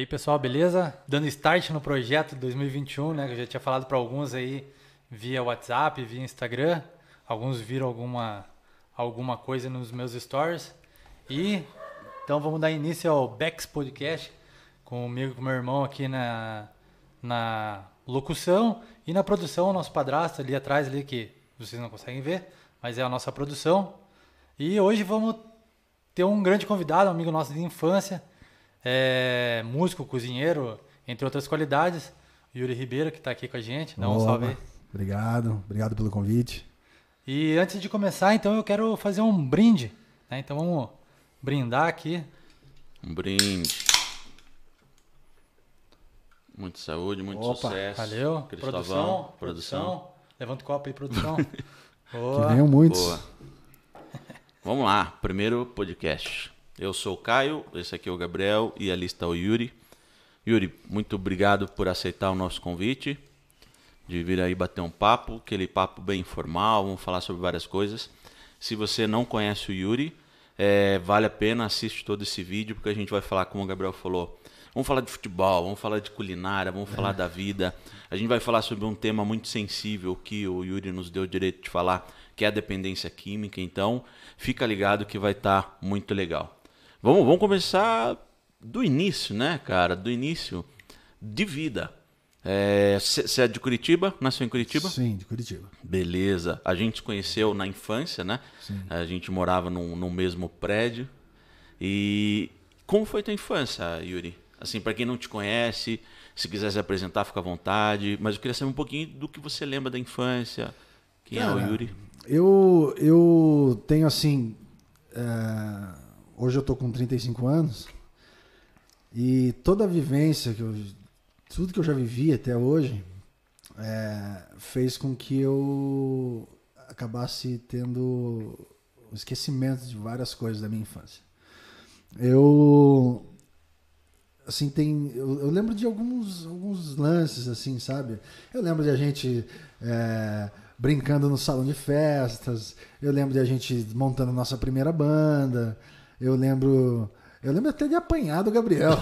aí, pessoal, beleza? Dando start no projeto 2021, né? Que eu já tinha falado para alguns aí via WhatsApp, via Instagram. Alguns viram alguma, alguma coisa nos meus stories. E então vamos dar início ao Bex Podcast comigo com meu irmão aqui na, na locução e na produção, o nosso padrasto ali atrás ali que vocês não conseguem ver, mas é a nossa produção. E hoje vamos ter um grande convidado, um amigo nosso de infância, é, músico, cozinheiro, entre outras qualidades. Yuri Ribeiro, que está aqui com a gente. Dá um Opa, salve aí. Obrigado, obrigado pelo convite. E antes de começar, então, eu quero fazer um brinde. né? Então vamos brindar aqui. Um brinde. Muita saúde, muito Opa, sucesso. Valeu. Cristóvão, Produção, produção. Levanta o copo aí, produção. Que Boa. venham muitos. Boa. Vamos lá, primeiro podcast. Eu sou o Caio, esse aqui é o Gabriel e ali está o Yuri. Yuri, muito obrigado por aceitar o nosso convite, de vir aí bater um papo, aquele papo bem informal, vamos falar sobre várias coisas. Se você não conhece o Yuri, é, vale a pena assistir todo esse vídeo, porque a gente vai falar, como o Gabriel falou, vamos falar de futebol, vamos falar de culinária, vamos falar da vida. A gente vai falar sobre um tema muito sensível que o Yuri nos deu o direito de falar, que é a dependência química. Então, fica ligado que vai estar muito legal. Vamos, vamos começar do início, né, cara? Do início de vida. Você é de Curitiba? Nasceu em Curitiba? Sim, de Curitiba. Beleza. A gente se conheceu na infância, né? Sim. A gente morava num, no mesmo prédio. E como foi tua infância, Yuri? Assim, para quem não te conhece, se quiser se apresentar, fica à vontade. Mas eu queria saber um pouquinho do que você lembra da infância. Quem é Cara, o Yuri? Eu, eu tenho assim. é, hoje eu tô com 35 anos. E toda a vivência que eu. Tudo que eu já vivi até hoje é, fez com que eu acabasse tendo o esquecimento de várias coisas da minha infância. Eu assim tem eu, eu lembro de alguns alguns lances assim sabe eu lembro de a gente é, brincando no salão de festas eu lembro de a gente montando nossa primeira banda eu lembro eu lembro até de apanhar do Gabriel.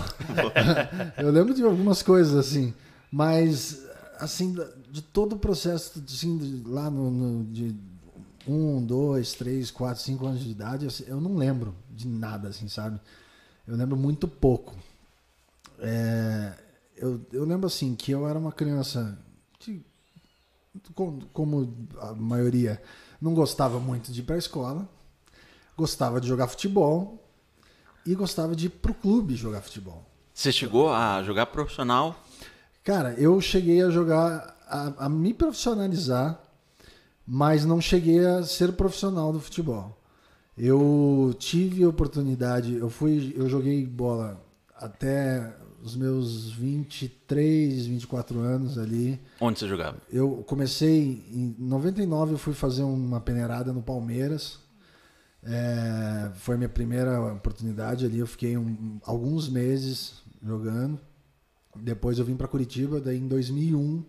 Eu lembro de algumas coisas assim mas assim de todo o processo assim, de- lá no, no- de um dois três quatro cinco anos de idade assim, eu não lembro de nada assim sabe? Eu lembro muito pouco. É, eu, eu lembro assim que eu era uma criança que, com- como a maioria, não gostava muito de ir para a escola, gostava de jogar futebol e gostava de ir pro clube jogar futebol. Você chegou a jogar profissional? Cara, eu cheguei a jogar, a, a me profissionalizar, mas não cheguei a ser profissional do futebol. Eu tive oportunidade, eu fui, eu joguei bola até os meus 23, 24 anos ali. Onde você jogava? Eu comecei em 99, eu fui fazer uma peneirada no Palmeiras. É, foi minha primeira oportunidade ali. Eu fiquei um- alguns meses jogando. Depois eu vim para Curitiba. Daí em 2001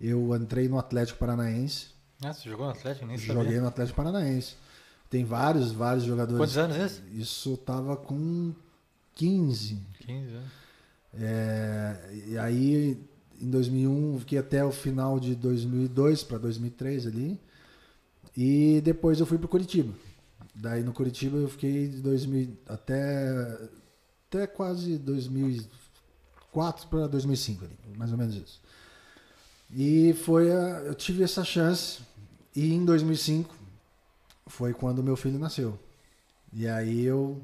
eu entrei no Atlético Paranaense. Ah, você jogou no Atlético? Nem Joguei sabia. no Atlético Paranaense. Tem vários, vários jogadores. Quantos anos esse? Isso tava com 15. 15 anos. É, e aí, em 2001, fiquei até o final de 2002 para 2003 ali. E depois eu fui para Curitiba. Daí no Curitiba eu fiquei de 2000 até, até quase 2004 para 2005 ali, mais ou menos isso. E foi a, eu tive essa chance e em 2005 foi quando meu filho nasceu. E aí eu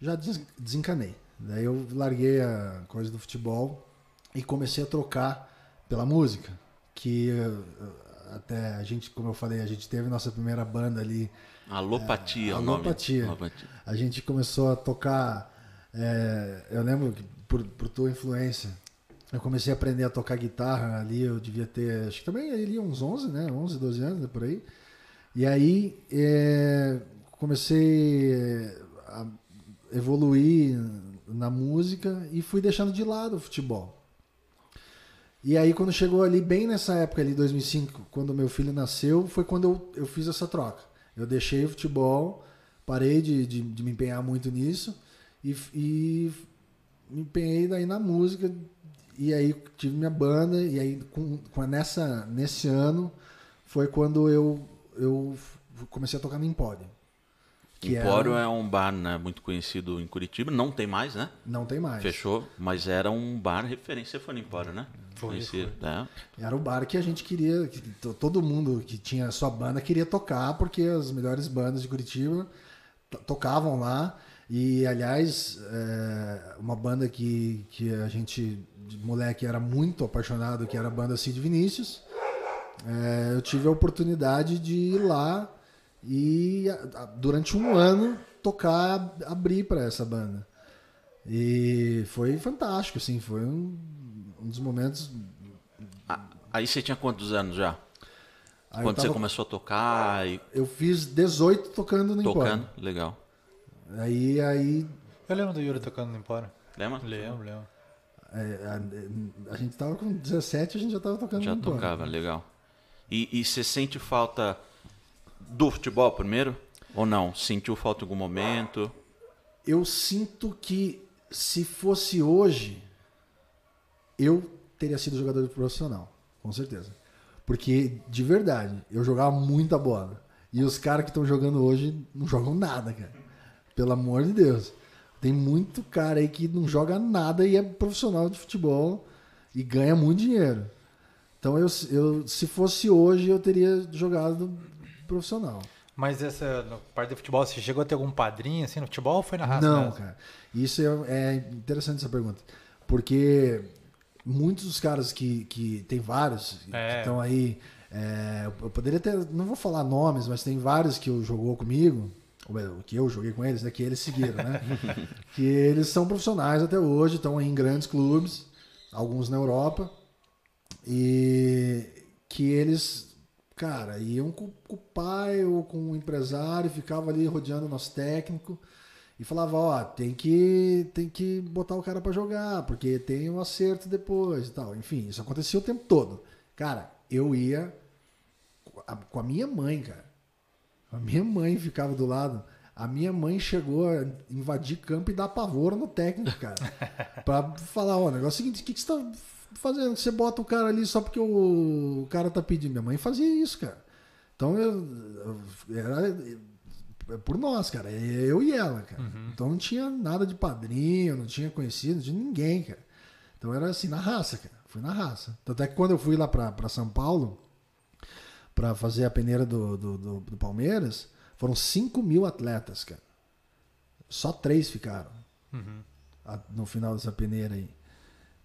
já des- desencanei. Daí eu larguei a coisa do futebol e comecei a trocar pela música. Que eh, até a gente, como eu falei, a gente teve nossa primeira banda ali. Alopatia, É, o nome. alopatia. Alopatia. A gente começou a tocar. eh, eu lembro que por, por tua influência, eu comecei a aprender a tocar guitarra ali. Eu devia ter, acho que também ali uns 11, né? 11, 12 anos, né, por aí. E aí eh, comecei a evoluir na música e fui deixando de lado o futebol. E aí quando chegou ali, bem nessa época ali, 2005, quando meu filho nasceu, foi quando eu, eu fiz essa troca. Eu deixei o futebol, parei de, de, de me empenhar muito nisso e, e me empenhei daí na música e aí tive minha banda e aí com, com nessa nesse ano foi quando eu eu comecei a tocar no Empório. Empório era- é um bar né, muito conhecido em Curitiba, não tem mais, né? Não tem mais. Fechou, mas era um bar referência, foi no Empório, né? Foi, Conhecido, né? Era o bar que a gente queria, que to- todo mundo que tinha sua banda queria tocar, porque as melhores bandas de Curitiba to- tocavam lá. E, aliás, é, uma banda que, que a gente, de moleque, era muito apaixonado, que era a banda Cid Vinícius. É, eu tive a oportunidade de ir lá e, durante um ano, tocar, abrir para essa banda. E foi fantástico, assim, foi um, um dos momentos Ah, Aí você tinha quantos anos já? Aí Quando você tava- começou a tocar e Eu fiz 18 tocando no tocando? Empório. Legal. Aí, aí Eu lembro do Yuri tocando no Empório. Lembra? Lembro, lembro. é, a, a gente tava com 17, a gente já tava tocando Já no Empório. tocava, legal. E, e você sente falta do futebol primeiro? Ou não? Sentiu falta em algum momento? Eu sinto que se fosse hoje, eu teria sido jogador profissional, com certeza. Porque, de verdade, eu jogava muita bola. E os caras que estão jogando hoje não jogam nada, cara. Pelo amor de Deus. Tem muito cara aí que não joga nada e é profissional de futebol e ganha muito dinheiro. Então, eu, eu, se fosse hoje, eu teria jogado profissional. Mas essa no parte de futebol, você chegou a ter algum padrinho assim no futebol ou foi na raça? Não, mesmo? cara. Isso é, é interessante essa pergunta. Porque muitos dos caras que, que tem vários É. que estão aí. é, eu poderia ter. Não vou falar nomes, mas tem vários que eu jogou comigo. ou Que eu joguei com eles, né? Que eles seguiram, né? que eles são profissionais até hoje, estão em grandes clubes, alguns na Europa. E que eles, cara, iam com, com o pai ou com o empresário, ficava ali rodeando o nosso técnico e falava, ó, tem que tem que botar o cara pra jogar, porque tem um acerto depois e tal. Enfim, isso acontecia o tempo todo. Cara, eu ia com a, minha mãe, cara. A minha mãe ficava do lado. A minha mãe chegou a invadir campo e dar pavor no técnico, cara. pra falar, ó, o negócio é o seguinte, o que, que você tá fazendo? Você bota o cara ali só porque o, cara tá pedindo. Minha mãe fazia isso, cara. Então eu, eu era por nós, cara. É eu e ela, cara. Então não tinha nada de padrinho, não tinha conhecido, não tinha ninguém, cara. Então era assim, na raça, cara. Fui na raça. Tanto é que quando eu fui lá pra, pra São Paulo, pra fazer a peneira do, do, do- do Palmeiras, foram 5 mil atletas, cara. Só três ficaram Uhum. a- no final dessa peneira aí.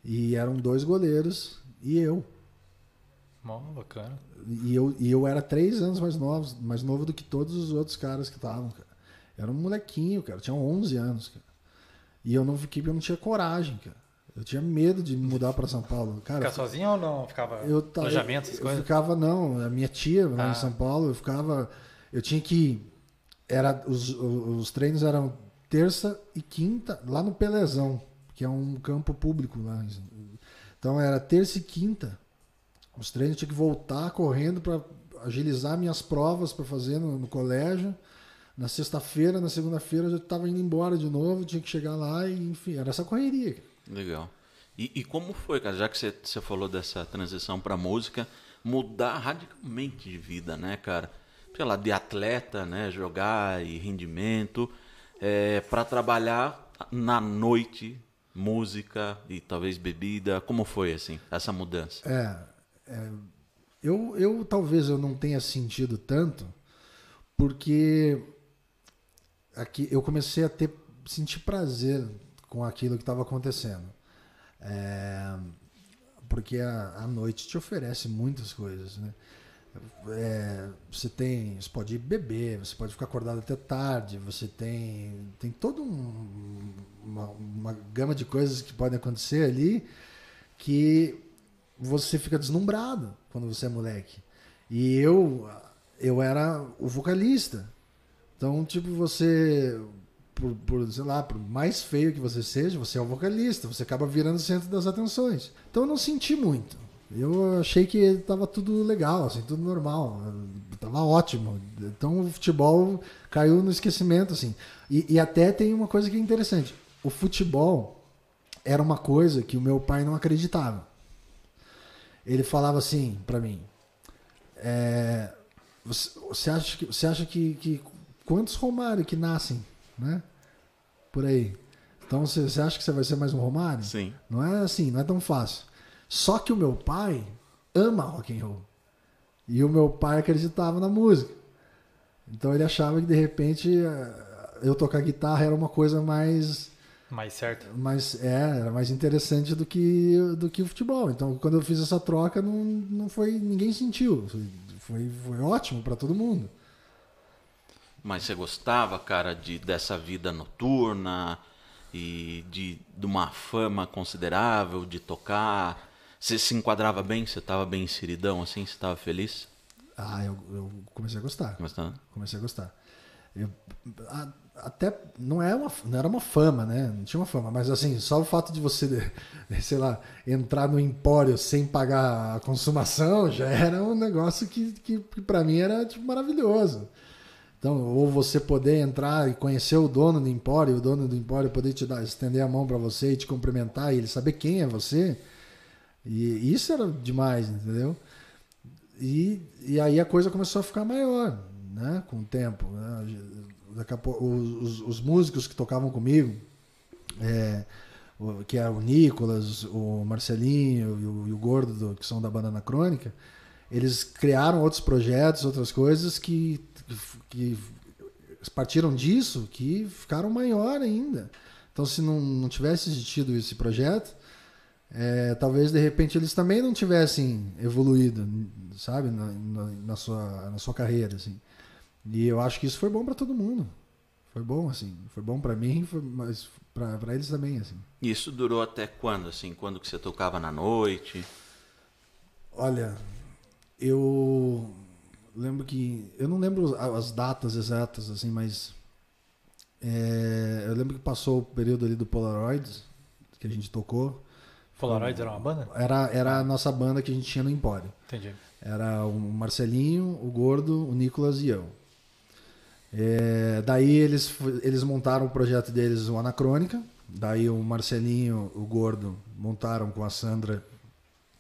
E eram dois goleiros e eu. Mó bacana. E eu, e eu era três anos mais novo, mais novo do que todos os outros caras que estavam, cara. Era um molequinho, cara. Tinha 11 anos, cara. E eu não fiquei porque eu não tinha coragem, cara. Eu tinha medo de mudar para São Paulo. Cara, Ficar sozinho ou não? Ficava eu alojamento, essas eu coisas? ficava não, a minha tia lá Ah. em São Paulo, eu ficava, eu tinha que era os, os treinos eram terça e quinta lá no Pelezão, que é um campo público lá. Então era terça e quinta. Os treinos tinha que voltar correndo para agilizar minhas provas para fazer no, no colégio. Na sexta-feira, na segunda-feira eu já estava indo embora de novo, tinha que chegar lá e enfim, era essa correria. Legal. E, e como foi, cara, já que você, você falou dessa transição pra música, mudar radicalmente de vida, né, cara? Sei lá, de atleta, né, jogar e rendimento, é, para trabalhar na noite, música e talvez bebida. Como foi, assim, essa mudança? É, é, eu, eu talvez eu não tenha sentido tanto, porque aqui eu comecei a ter sentir prazer com aquilo que estava acontecendo. É, porque a, a noite te oferece muitas coisas, né? É, você tem, você pode ir beber, você pode ficar acordado até tarde, você tem, tem toda um, uma, uma gama de coisas que podem acontecer ali que você fica deslumbrado quando você é moleque. E eu, eu era o vocalista. Então, tipo, você, por, por, sei lá, por mais feio que você seja, você é o vocalista, você acaba virando o centro das atenções. Então, eu não senti muito. Eu achei que tava tudo legal, assim, tudo normal. Tava ótimo. Então, o futebol caiu no esquecimento, assim. E, e até tem uma coisa que é interessante. O futebol, era uma coisa que o meu pai não acreditava. Ele falava assim para mim: é, você, você, acha que, você acha que, que quantos Romário que nascem, né? Por aí. Então você, você acha que você vai ser mais um Romário? Sim. Não é assim, não é tão fácil. Só que o meu pai ama rock and roll. E o meu pai acreditava na música. Então ele achava que de repente eh, eu tocar guitarra era uma coisa mais Mais certo. mais é, era mais interessante do que do que o futebol. Então quando eu fiz essa troca não, não foi ninguém sentiu. Foi, foi ótimo para todo mundo. Mas você gostava, cara, de, dessa vida noturna e de, de uma fama considerável, de tocar? Você se enquadrava bem? Você estava bem inseridão assim? Você estava feliz? Ah, eu, eu comecei a gostar. Gostando? Comecei a gostar. Eu, a- até não era, uma, não era uma fama, né? Não tinha uma fama, mas assim, só o fato de você, sei lá, entrar no empório sem pagar a consumação já era um negócio que, que, que para mim era tipo, maravilhoso. Então, ou você poder entrar e conhecer o dono do empório, o dono do empório poder te dar, estender a mão para você e te cumprimentar e ele saber quem é você. E isso era demais, entendeu? E, e aí a coisa começou a ficar maior, né? Com o tempo. Né? Daqui a pouco, os, os músicos que tocavam comigo, é, o- que é o Nicolas, o Marcelinho e o, e o Gordo, do- que são da Banana Crônica, eles criaram outros projetos, outras coisas que, que partiram disso que ficaram maior ainda. Então, se não, não tivesse existido esse projeto, é, talvez de repente eles também não tivessem evoluído, sabe, na, na, na sua, na sua carreira, assim. E eu acho que isso foi bom para todo mundo. Foi bom, assim. Foi bom para mim, foi- mas para eles também, assim. E isso durou até quando, assim? Quando que você tocava na noite? Olha, eu lembro que. Eu não lembro as as datas exatas, assim, mas. é, eu lembro que passou o período ali do Polaroids, que a gente tocou. Polaroids era uma banda? Era, era a nossa banda que a gente tinha no Empório. Entendi. Era o Marcelinho, o Gordo, o Nicolas e eu. É, daí eles, eles montaram o projeto deles, o Anacrônica. Daí o Marcelinho, o Gordo, montaram com a Sandra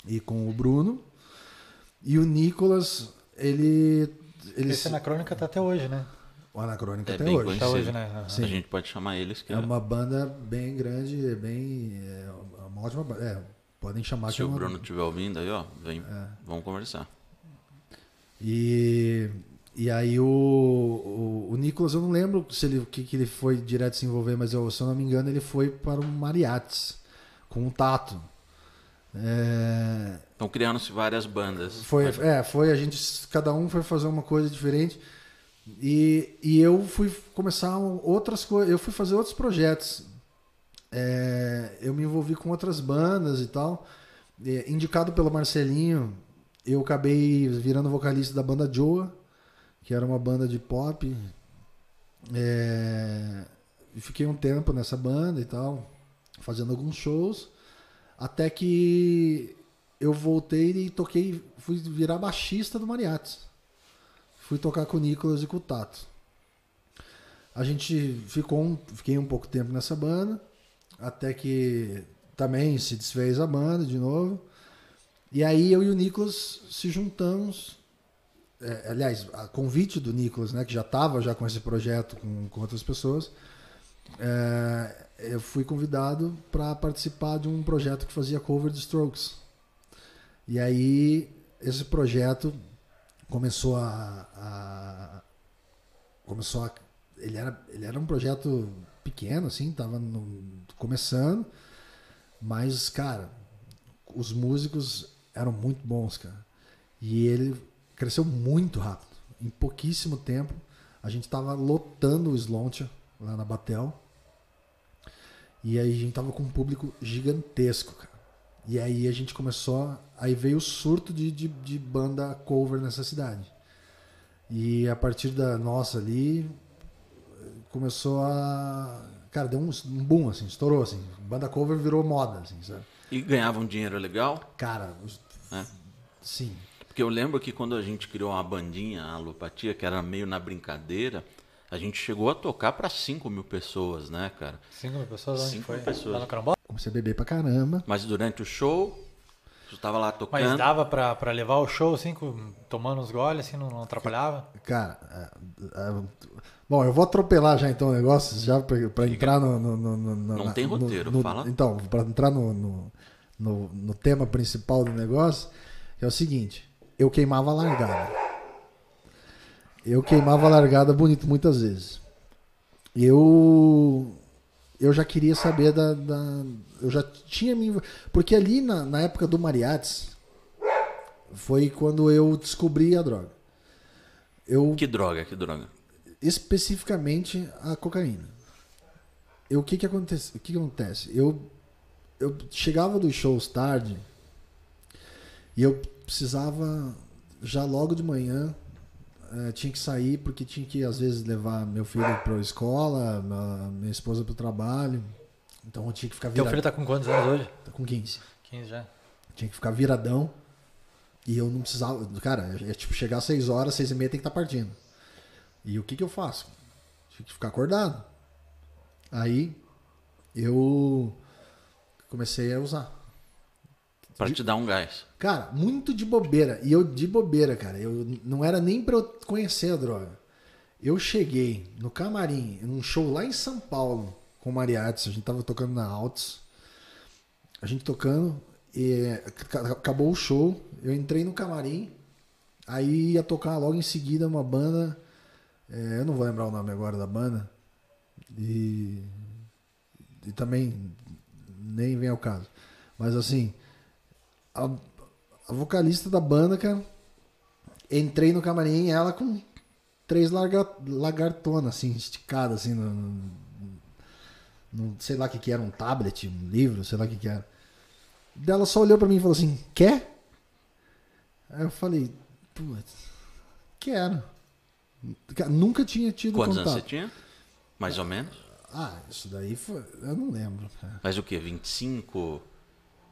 e com o Bruno. E o Nicolas, ele. ele Esse Anacrônica tá até hoje, né? O Anacrônica É até bem hoje. Tá hoje, né? Sim. A gente pode chamar eles que É uma banda bem grande, é bem. É uma ótima banda. É, podem chamar que Se é o uma- Bruno estiver ouvindo aí, ó, vem, vamos conversar. E, e aí o, o, o Nicolas, eu não lembro se ele, o que, que ele foi direto se envolver, mas eu, se eu não me engano, ele foi para o Mariates com o Tato. É, Então criando-se várias bandas. foi, é, foi, a gente, cada um foi fazer uma coisa diferente. E, e eu fui começar outras coisas, eu fui fazer outros projetos. É, eu me envolvi com outras bandas e tal. É, indicado pelo Marcelinho, eu acabei virando vocalista da banda Joa, que era uma banda de pop. É, fiquei um tempo nessa banda e tal, fazendo alguns shows. Até que eu voltei e toquei, fui virar baixista do Mariates. Fui tocar com o Nicolas e com o Tato. A gente ficou um, fiquei um pouco tempo nessa banda, até que também se desfez a banda de novo. E aí eu e o Nicolas se juntamos. É, aliás, a convite do Nicolas, né, que já estava já com esse projeto com, com outras pessoas, é, eu fui convidado para participar de um projeto que fazia cover de Strokes. E aí esse projeto começou a, a- começou a ele era ele era um projeto pequeno assim, tava no- começando, mas cara, os músicos eram muito bons, cara. E ele cresceu muito rápido. Em pouquíssimo tempo, a gente tava lotando o Slontia lá na Batel. E aí a gente tava com um público gigantesco, cara. E aí a gente começou. Aí veio o surto de, de, de banda cover nessa cidade. E a partir da nossa ali, começou a. Cara, deu um, um boom, assim, estourou, assim. Banda cover virou moda, assim, sabe? E ganhavam dinheiro legal? Cara, É. sim. Porque eu lembro que quando a gente criou uma bandinha, a Alopatia, que era meio na brincadeira, a gente chegou a tocar para 5 mil pessoas, né, cara? Cinco mil pessoas, onde Cinco foi? pessoas. Lá no Carambó? comecei a beber pra caramba. Mas durante o show, tu tava lá tocando. Mas dava pra, pra levar o show, assim, com- tomando uns goles, assim, não, não atrapalhava? Cara, é, é, bom, eu vou atropelar já então o negócio, já pra, pra entrar no, no- no- no- Não na- tem no- roteiro, no- fala. Então, pra entrar no, no, no- no tema principal do negócio, é o seguinte: eu queimava a largada. Eu queimava a largada bonito muitas vezes. Eu eu já queria saber da, da- eu já tinha me porque ali na, na época do Mariates foi quando eu descobri a droga. Eu Que droga, que droga. especificamente a cocaína. Eu, o que que acontece? O que que acontece? Eu eu chegava dos shows tarde e eu precisava já logo de manhã eh, tinha que sair porque tinha que às vezes levar meu filho para a escola, minha esposa para o trabalho. Então eu tinha que ficar Teu virado. filho tá com quantos anos hoje? Tá com 15. 15 já. Tinha que ficar viradão. E eu não precisava. Cara, é tipo chegar às 6 horas, 6 e meia tem que estar partindo. E o que que eu faço? Tinha que ficar acordado. Aí eu comecei a usar. Pra te dar um gás. Cara, muito de bobeira. E eu de bobeira, cara. Eu não era nem pra eu conhecer a droga. Eu cheguei no camarim, num show lá em São Paulo, com o Mariachi. A gente tava tocando na Altos. A gente tocando. E ac- acabou o show. Eu entrei no camarim. Aí ia tocar logo em seguida uma banda. é, eu não vou lembrar o nome agora da banda. E, e também nem vem ao caso. Mas assim, a, a vocalista da banda, cara, entrei no camarim ela com três larga, lagartonas, assim, esticadas, assim, no, no- no- sei lá o que que era, um tablet, um livro, sei lá o que que era. Daí Ela só olhou pra mim e falou assim, quer? Aí eu falei, putz, quero. Nunca tinha tido Quantos anos contato. você tinha? Mais ou menos. Ah, isso daí foi. Eu não lembro. Mas o quê? 25?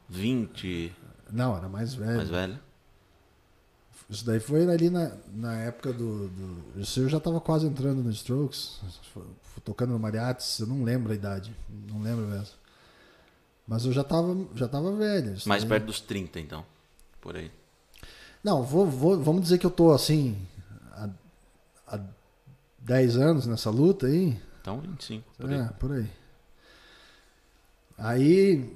20? Não, era mais velho. Mais velho? Isso daí foi ali na, na época do, do. Isso eu já tava quase entrando no Strokes, tocando no Mariates, eu não lembro a idade, não lembro mesmo. Mas eu já tava, já tava velho. Mais daí- perto dos 30, então. Por aí. Não, vou, vou, vamos dizer que eu tô assim, há, há 10 anos nessa luta aí. Então, 25. Por aí. É, por aí. Aí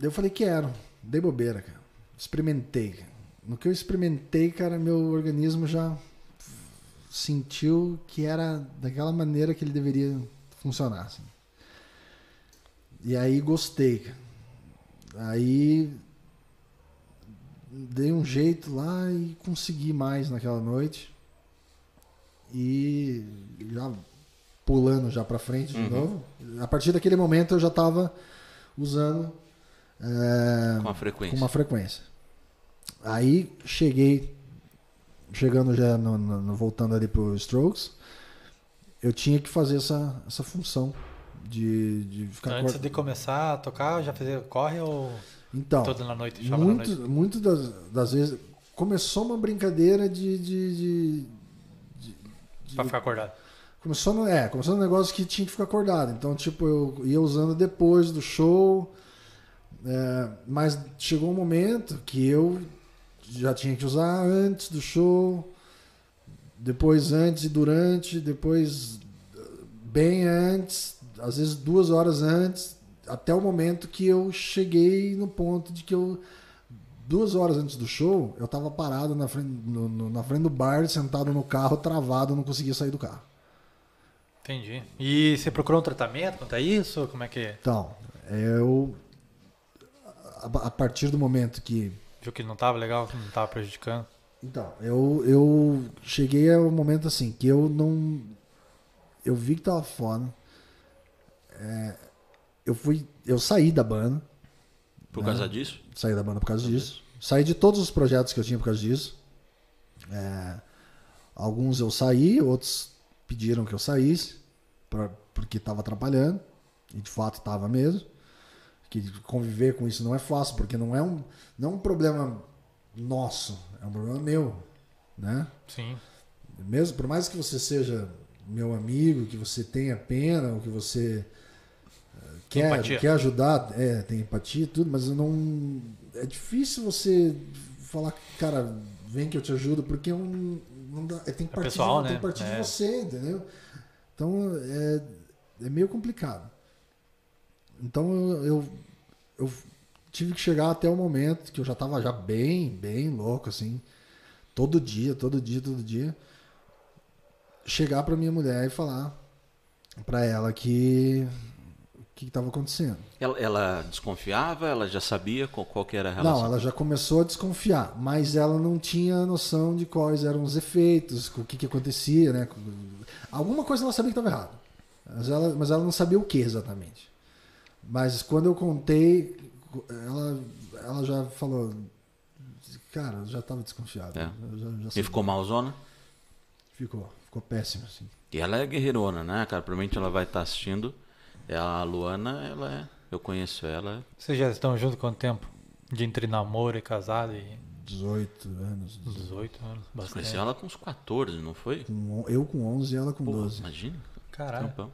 eu falei, quero. Dei bobeira, cara. Experimentei. cara. No que eu experimentei, cara, meu organismo já sentiu que era daquela maneira que ele deveria funcionar. assim. E aí gostei, cara. Aí dei um jeito lá e consegui mais naquela noite. E já pulando já pra frente de Uhum. novo. A partir daquele momento eu já tava usando é, Com a frequência. com uma frequência. Aí cheguei, chegando já no, no- no- voltando ali pro Strokes, eu tinha que fazer essa, essa função de, de ficar Antes de começar a tocar, já fazia corre ou Então, toda na noite? Chama na muito, noite? muito das, das vezes começou uma brincadeira de, de, de- de- Pra ficar acordado. Começou no, é, começou no negócio que tinha que ficar acordado. Então, tipo, eu ia usando depois do show. É, mas chegou um momento que eu já tinha que usar antes do show, depois antes e durante, depois eh, bem antes, às vezes duas horas antes, até o momento que eu cheguei no ponto de que eu duas horas antes do show, eu tava parado na frente, no- no- na frente do bar, sentado no carro, travado, não conseguia sair do carro. Entendi. E você procurou um tratamento quanto a isso? Como é que é? Então, eu. A, partir do momento que. viu que não tava legal, que não tava prejudicando? Então, eu, eu cheguei ao momento assim, que eu não. Eu vi que tava foda. É, eu fui. Eu saí da banda. Por né? causa disso? Saí da banda por causa disso. Saí de todos os projetos que eu tinha por causa disso. É, alguns eu saí, outros pediram que eu saísse, pra, porque estava atrapalhando. E de fato estava mesmo. Que conviver com isso não é fácil, porque não é um, não é um problema nosso, é um problema meu. Né? Sim. Mesmo por mais que você seja meu amigo, que você tenha pena, ou que você eh, quer, Empatia. quer ajudar, é, tem empatia e tudo, mas não. É difícil você falar, cara, vem que eu te ajudo, porque é um, não dá, é, tem que É partir, pessoal, de, tem né? que partir de É. você, entendeu? Então é, é meio complicado. Então eu, eu, eu tive que chegar até o momento que eu já tava já bem, bem louco, assim. Todo dia, todo dia, todo dia. Chegar pra minha mulher e falar pra ela que o que estava acontecendo. Ela, ela desconfiava? Ela já sabia qual, qual que era a relação? Não, ela já começou a desconfiar, mas ela não tinha noção de quais eram os efeitos, o que, que acontecia, né? Alguma coisa ela sabia que estava errado, mas ela, mas ela não sabia o que exatamente. Mas quando eu contei, ela, ela já falou, cara, eu já estava desconfiado. É. Já, já E ficou malzona? ficou, ficou péssimo assim. E ela é guerreirona, né, cara? Provavelmente ela vai estar assistindo. É a Luana, ela é. Eu conheço ela. Vocês já estão juntos quanto tempo? De entre namoro e casado e 18 anos. 18 anos. Você conheceu ela com uns 14, não foi? Com, eu com 11 e ela com Pô, 12. imagina. Caralho. Tampão.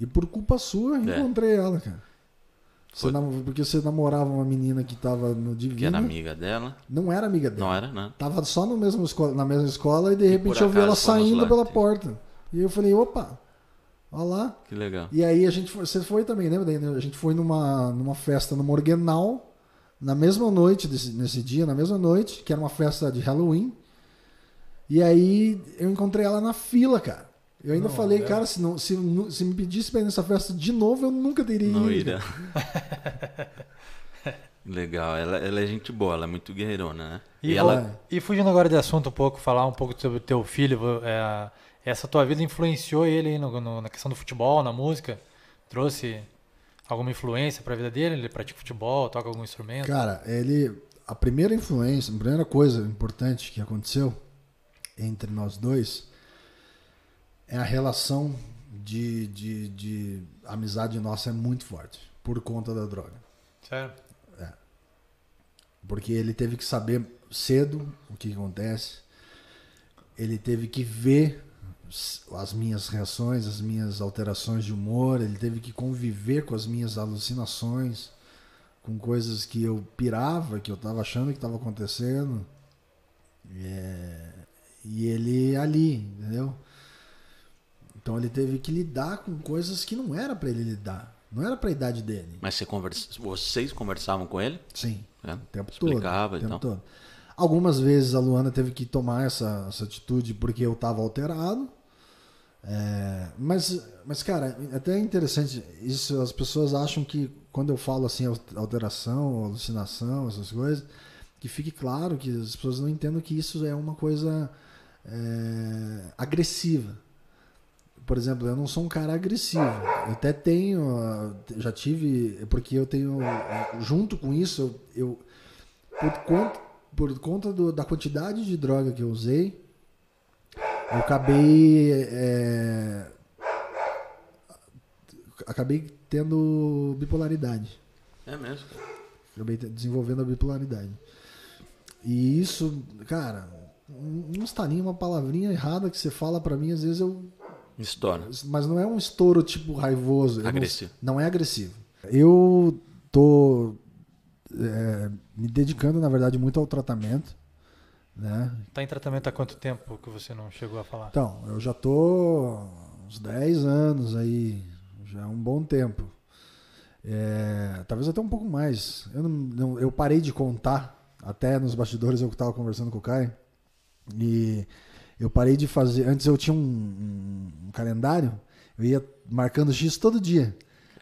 E por culpa sua, eu É. encontrei ela, cara. Você Porque você namorava uma menina que tava no Divino. Que era amiga dela. Não era amiga dela. Não era, né? Tava só no mesmo escola, na mesma escola e de repente por eu vi ela saindo pela porta. E eu falei, opa, olha lá. Que legal. E aí a gente foi, você foi também, lembra? Daí? A gente foi numa, numa festa no Morgenal, na mesma noite, desse- nesse dia, na mesma noite, que era uma festa de Halloween. E aí eu encontrei ela na fila, cara. Eu ainda Não, falei, é. cara, se, não, se, se me pedisse pra ir nessa festa de novo, eu nunca teria Não ido. irá. legal. Ela, ela é gente boa, ela é muito guerreirona, né? E, E ela. ela- e fugindo agora de assunto um pouco, falar um pouco sobre o teu filho. é, essa tua vida influenciou ele aí no- no- na questão do futebol, na música? Trouxe alguma influência pra vida dele? Ele pratica futebol, toca algum instrumento? Cara, ele. A primeira influência, a primeira coisa importante que aconteceu entre nós dois é a relação de, de, de amizade nossa é muito forte por conta da droga. Sério? Porque ele teve que saber cedo o que acontece, ele teve que ver as minhas reações, as minhas alterações de humor, ele teve que conviver com as minhas alucinações, com coisas que eu pirava, que eu estava achando que estava acontecendo. É, E ele ali, entendeu? Então ele teve que lidar com coisas que não era para ele lidar, não era para a idade dele. Mas você conversa... vocês conversavam com ele? Sim. É. O tempo Explicava todo. o tempo tal. todo. Algumas vezes a Luana teve que tomar essa, essa atitude porque eu estava alterado. É, mas, mas, cara, até é interessante. Isso, as pessoas acham que quando eu falo assim, al- alteração, alucinação, essas coisas, que fique claro que as pessoas não entendam que isso é uma coisa é, agressiva. Por exemplo, eu não sou um cara agressivo. Eu até tenho, já tive, porque eu tenho, junto com isso, eu, por conta, por conta do- da quantidade de droga que eu usei, eu acabei, é, acabei tendo bipolaridade. É mesmo. Acabei desenvolvendo a bipolaridade. E isso, cara, não está nem uma palavrinha errada que você fala pra mim, às vezes eu Estoura. mas não é um estouro tipo raivoso. Eu não- Agressivo. Não, é agressivo. Eu tô é, me dedicando, na verdade, muito ao tratamento. Né? Tá em tratamento há quanto tempo que você não chegou a falar? Então, eu já tô uns 10 anos aí, já é um bom tempo. É, talvez até um pouco mais. Eu, não, não- eu parei de contar, até nos bastidores eu estava conversando com o Caio, e eu parei de fazer. Antes eu tinha um, um- um calendário, eu ia marcando X todo dia.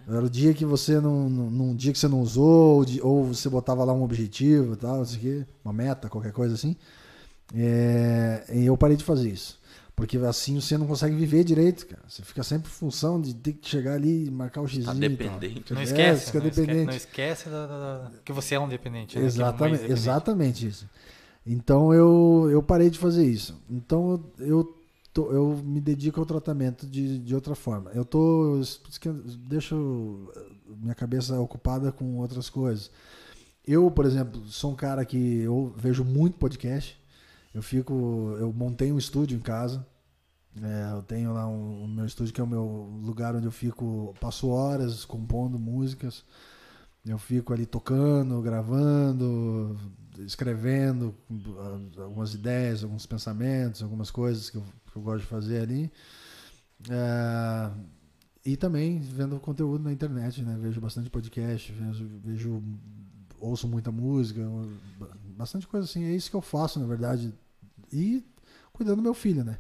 Era o dia que você não. Num dia que você não usou, ou, de- ou você botava lá um objetivo e tal, não sei o quê, uma meta, qualquer coisa assim. É, e eu parei de fazer isso. Porque assim você não consegue viver direito, cara. Você fica sempre em função de ter que chegar ali e marcar o X. Tá dependente. Não É, esquece, fica não, esquece dependente. não esquece da- da- da- que você é um dependente. né? Que é um Exatamente, ex-dependente. exatamente isso. Então eu, eu parei de fazer isso. Então eu, tô- eu me dedico ao tratamento de, de outra forma. Eu tô. Deixo minha cabeça ocupada com outras coisas. Eu, por exemplo, sou um cara que eu vejo muito podcast. Eu fico. Eu montei um estúdio em casa. É, eu tenho lá um, o meu estúdio que é o meu lugar onde eu fico, passo horas compondo músicas. Eu fico ali tocando, gravando, escrevendo ah, algumas ideias, alguns pensamentos, algumas coisas que eu, que eu gosto de fazer ali. É, e também vendo conteúdo na internet, né? Vejo bastante podcast, vejo, vejo ouço muita música, bastante coisa assim. É isso que eu faço, na verdade. E cuidando do meu filho, né?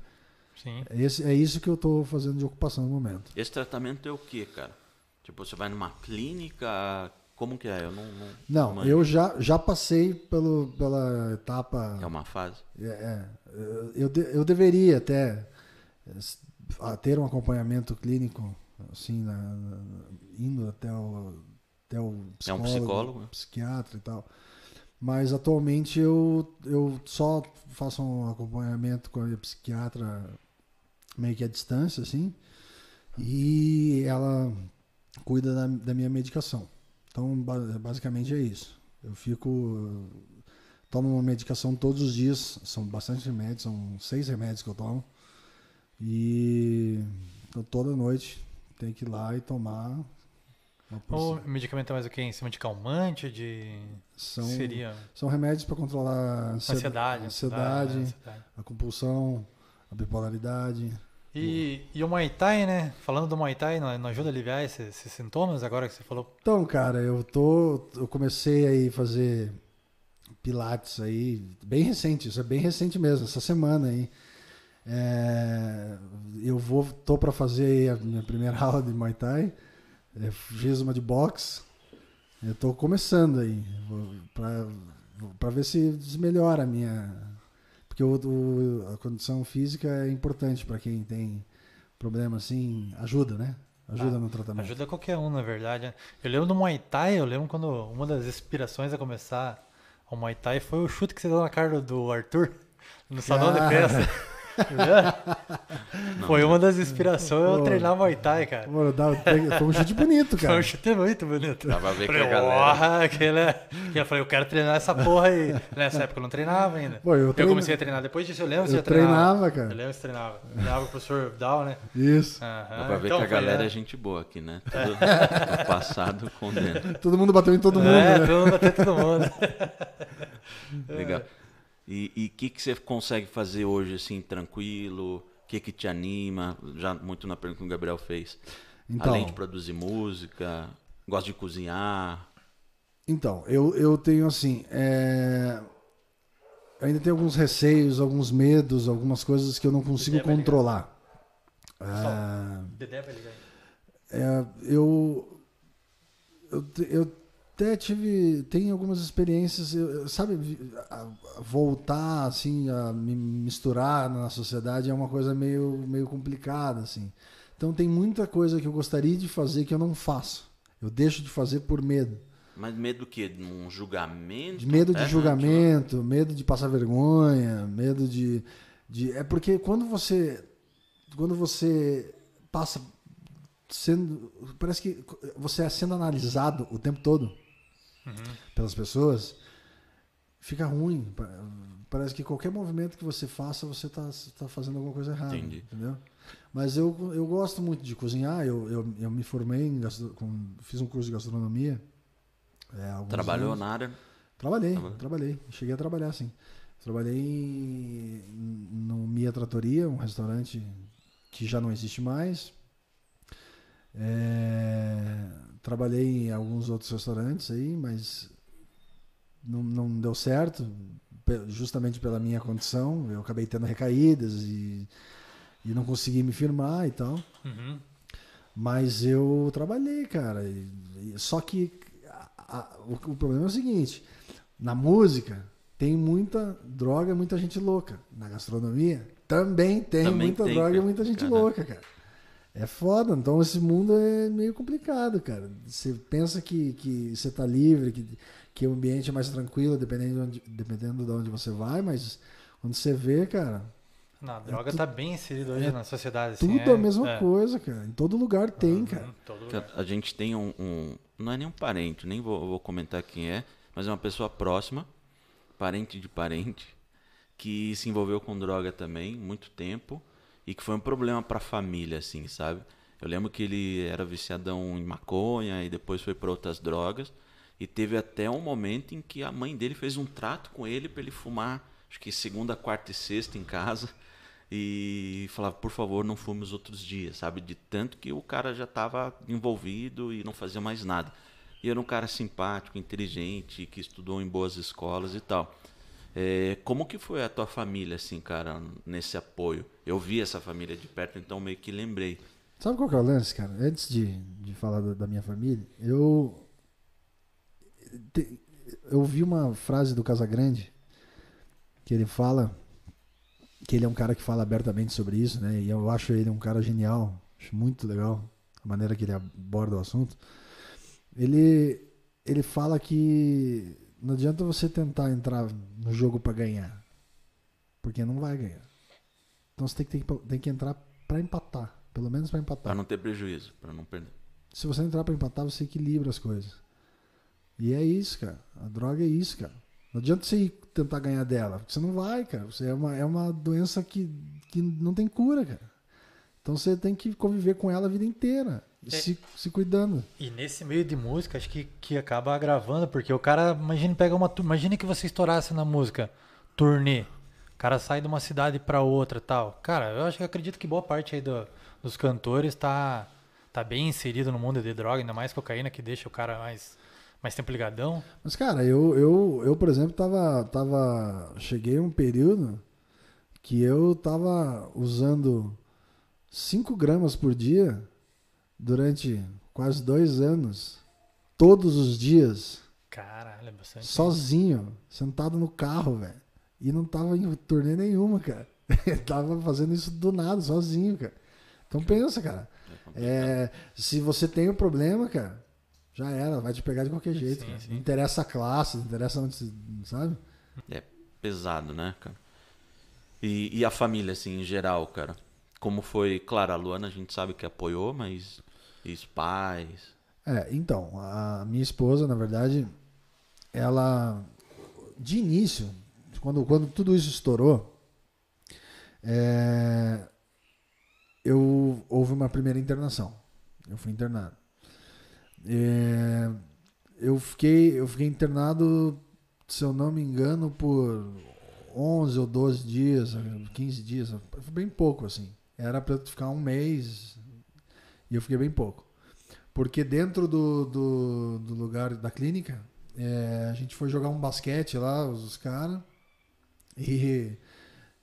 Sim. É, esse, é isso que eu estou fazendo de ocupação no momento. Esse tratamento é o que, cara? Tipo, você vai numa clínica, como que é? Eu não. Não, não eu já, já passei pelo, pela etapa. É uma fase? É, é eu, eu deveria até ter um acompanhamento clínico, assim, na, na, indo até o, até o psicólogo, é um psicólogo, né? psiquiatra e tal. Mas atualmente eu, eu só faço um acompanhamento com a psiquiatra meio que à distância, assim, e ela cuida da, da minha medicação. Então, basicamente é isso. Eu fico. Tomo uma medicação todos os dias, são bastante remédios, são seis remédios que eu tomo. E então, toda noite tem que ir lá e tomar. O medicamento é mais o que? Em cima de calmante? De... São, Seria... são remédios para controlar a ansiedade, ansiedade, ansiedade, ansiedade, a compulsão, a bipolaridade. E, e o Muay Thai, né? Falando do Muay Thai, não, não ajuda a aliviar esses, esses, sintomas agora que você falou? Então, cara, eu tô. Eu comecei aí fazer Pilates aí, bem recente, isso é bem recente mesmo, essa semana aí. É, eu vou, tô para fazer a minha primeira aula de Muay Thai, é, fiz uma de boxe. Eu tô começando aí, para ver se melhora a minha porque o, o, a condição física é importante para quem tem problema assim, ajuda, né? Ajuda ah, no tratamento. Ajuda qualquer um, na verdade. Eu lembro do Muay Thai, eu lembro quando uma das inspirações a começar o Muay Thai foi o chute que você deu na cara do Arthur no salão ah. de festa. Foi uma das inspirações eu treinar Muay Thai, cara. Mano, foi um chute bonito, cara. Foi um chute muito bonito. Dava a ver falei, que a galera... Porra, aquele... Eu falei, eu quero treinar essa porra aí. Nessa época eu não treinava ainda. Pô, eu, treino... eu, comecei a treinar depois disso, eu lembro que você treinava, cara. Eu lembro que você treinava. Treinava o professor Dal, né? Isso. Dá pra ver então, que a galera é. é gente boa aqui, né? Tudo passado com dentro. Todo mundo bateu em todo mundo, é, né? todo mundo bateu em todo mundo. Legal. E o que, que você consegue fazer hoje, assim, tranquilo? O que, que te anima? Já muito na pergunta que o Gabriel fez. Então, Além de produzir música, gosta de cozinhar. Então, eu, eu tenho assim. É... Ainda tenho alguns receios, alguns medos, algumas coisas que eu não consigo controlar. Dedé vai ligar. É, eu, eu, eu até tive tem algumas experiências sabe voltar assim a me misturar na sociedade é uma coisa meio meio complicada assim então tem muita coisa que eu gostaria de fazer que eu não faço eu deixo de fazer por medo mas medo do quê? De um julgamento? De medo de é, julgamento, tipo... medo de passar vergonha, medo de, de. É porque quando você. Quando você passa sendo. Parece que você é sendo analisado o tempo todo uhum. pelas pessoas, fica ruim. Parece que qualquer movimento que você faça, você está tá fazendo alguma coisa errada. Entendi. Entendeu? Mas eu, eu gosto muito de cozinhar. Eu, eu, eu me formei, em com, fiz um curso de gastronomia. É, Trabalhou anos. na área? Trabalhei, trabalhei. Cheguei a trabalhar, sim. Trabalhei no Mia Tratoria, um restaurante que já não existe mais. É, trabalhei em alguns outros restaurantes aí, mas não, não deu certo, justamente pela minha condição. Eu acabei tendo recaídas e, e não consegui me firmar e tal. Uhum. Mas eu trabalhei, cara. E, e, só que a, a, o, o problema é o seguinte: na música tem muita droga, muita gente louca. Na gastronomia também tem também muita tem, droga e muita gente louca, cara. É foda, então esse mundo é meio complicado, cara. Você pensa que, que você tá livre, que, que o ambiente é mais tranquilo, dependendo de, onde, dependendo de onde você vai, mas quando você vê, cara. Não, a droga é tá bem inserida hoje é na sociedade. Assim, tudo é, a mesma é. coisa, cara. Em todo lugar tem, uhum, cara. Lugar. A gente tem um, um, Não é nem um parente, nem vou, vou comentar quem é, mas é uma pessoa próxima, parente de parente, que se envolveu com droga também, muito tempo e que foi um problema para a família, assim, sabe? Eu lembro que ele era viciadão em maconha e depois foi para outras drogas. E teve até um momento em que a mãe dele fez um trato com ele para ele fumar, acho que segunda, quarta e sexta em casa. E falava, por favor, não fume os outros dias, sabe? De tanto que o cara já estava envolvido e não fazia mais nada. E era um cara simpático, inteligente, que estudou em boas escolas e tal. É, como que foi a tua família, assim, cara, nesse apoio? Eu vi essa família de perto, então meio que lembrei. Sabe qual que é o lance, cara? Antes de, de falar da, da minha família, eu. te- eu vi uma frase do Casagrande que ele fala que ele é um cara que fala abertamente sobre isso, né? E eu acho ele um cara genial, acho muito legal a maneira que ele aborda o assunto. Ele ele fala que não adianta você tentar entrar no jogo pra ganhar, porque não vai ganhar. Então você tem que, tem que entrar pra empatar, pelo menos pra empatar. Para não ter prejuízo, para não perder. Se você entrar pra empatar, você equilibra as coisas. E é isso, cara. A droga é isso, cara. Não adianta você ir tentar ganhar dela, porque você não vai, cara. Você é uma, é uma doença que, que não tem cura, cara. Então você tem que conviver com ela a vida inteira. E É. se, se cuidando. E nesse meio de música, acho que, que acaba agravando, porque o cara, imagine pegar uma. Imagine que você estourasse na música, turnê. O cara sai de uma cidade pra outra tal. Cara, eu acho que acredito que boa parte aí do- dos cantores tá, tá bem inserido no mundo de droga, ainda mais cocaína, que deixa o cara mais, mais tempo ligadão. Mas, cara, eu, eu, eu por exemplo, tava, tava. Cheguei a um período que eu tava usando 5 gramas por dia durante quase dois anos. Todos os dias. Caralho, é bastante. sozinho, sentado no carro, velho. E não tava em turnê nenhuma, cara. tava fazendo isso do nada, sozinho, cara. Então pensa, cara. É, se você tem um problema, cara, já era, vai te pegar de qualquer jeito. Sim, cara. sim. Não interessa a classe, não interessa onde você, sabe? É pesado, né, cara? E, e a família, assim, em geral, cara? Como foi? Claro, a Luana a gente sabe que apoiou, mas. Os pais? É, então, a minha esposa, na verdade, ela, de início, quando, quando tudo isso estourou, é, eu houve uma primeira internação. Eu fui internado. É, eu fiquei, eu fiquei internado, se eu não me engano, por 11 ou 12 dias, 15 dias, foi bem pouco assim. Era para ficar um mês e eu fiquei bem pouco. Porque dentro do, do, do lugar da clínica, é, a gente foi jogar um basquete lá, os, os caras, e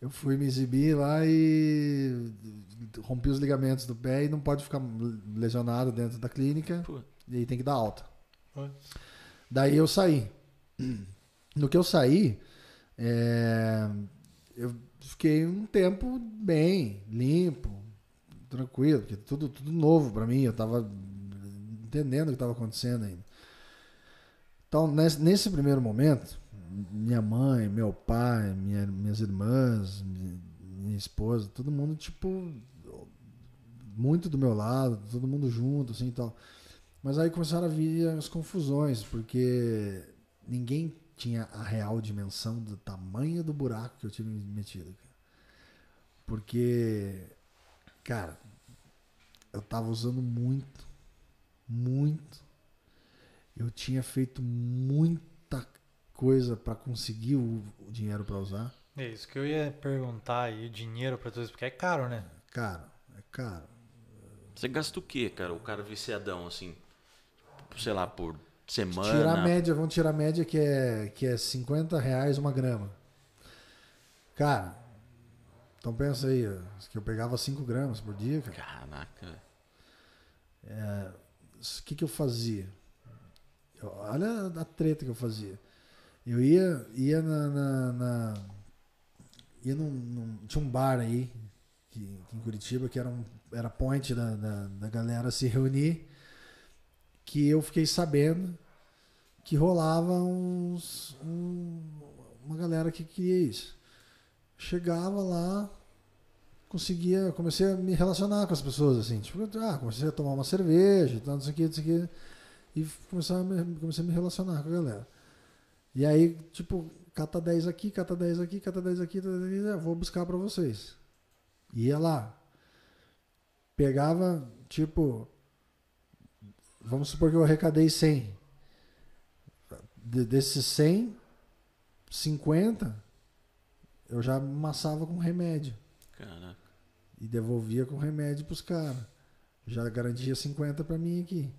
eu fui me exibir lá e rompi os ligamentos do pé e não pode ficar lesionado dentro da clínica, Pô, e aí tem que dar alta. Putz. Daí eu saí. No que eu saí, é, eu fiquei um tempo bem, limpo, tranquilo, porque tudo, tudo novo pra mim, eu tava entendendo o que estava acontecendo ainda. Então, nesse, nesse primeiro momento, minha mãe, meu pai, minha- minhas irmãs, mi- minha esposa, todo mundo, tipo, muito do meu lado, todo mundo junto, assim e tal. Mas aí começaram a vir as confusões, porque ninguém tinha a real dimensão do tamanho do buraco que eu tinha me metido. Porque, cara, eu tava usando muito, muito. Eu tinha feito muita coisa para conseguir o, o dinheiro para usar. É isso que eu ia perguntar aí, dinheiro pra todos, porque é caro, né? Cara, é caro. Você gasta o quê, cara? O cara viciadão, assim, sei lá, por semana. Tirar a média, vamos tirar a média que é, que é 50 reais uma grama. Cara, então pensa aí, que eu pegava 5 gramas por dia, cara. Caraca, O que, que eu fazia? Olha a treta que eu fazia. Eu ia, ia na. na- na- ia num, num- Tinha um bar aí, que em Curitiba, que era, um, era point da, da, da galera se reunir, que eu fiquei sabendo que rolava uns, um- uma galera que queria isso. Chegava lá, conseguia, comecei a me relacionar com as pessoas, assim, tipo, ah, comecei a tomar uma cerveja, tal, não sei o que, não sei o que, e comecei a me, comecei a me relacionar com a galera. E aí, tipo, cata 10 aqui, cata 10 aqui, cata 10 aqui, cata 10 aqui, vou buscar pra vocês. Ia lá. Pegava, tipo, vamos supor que eu arrecadei 100. De, desses 100, 50 eu já amassava com remédio. Caraca. E devolvia com remédio pros caras. Já garantia 50 para mim aqui.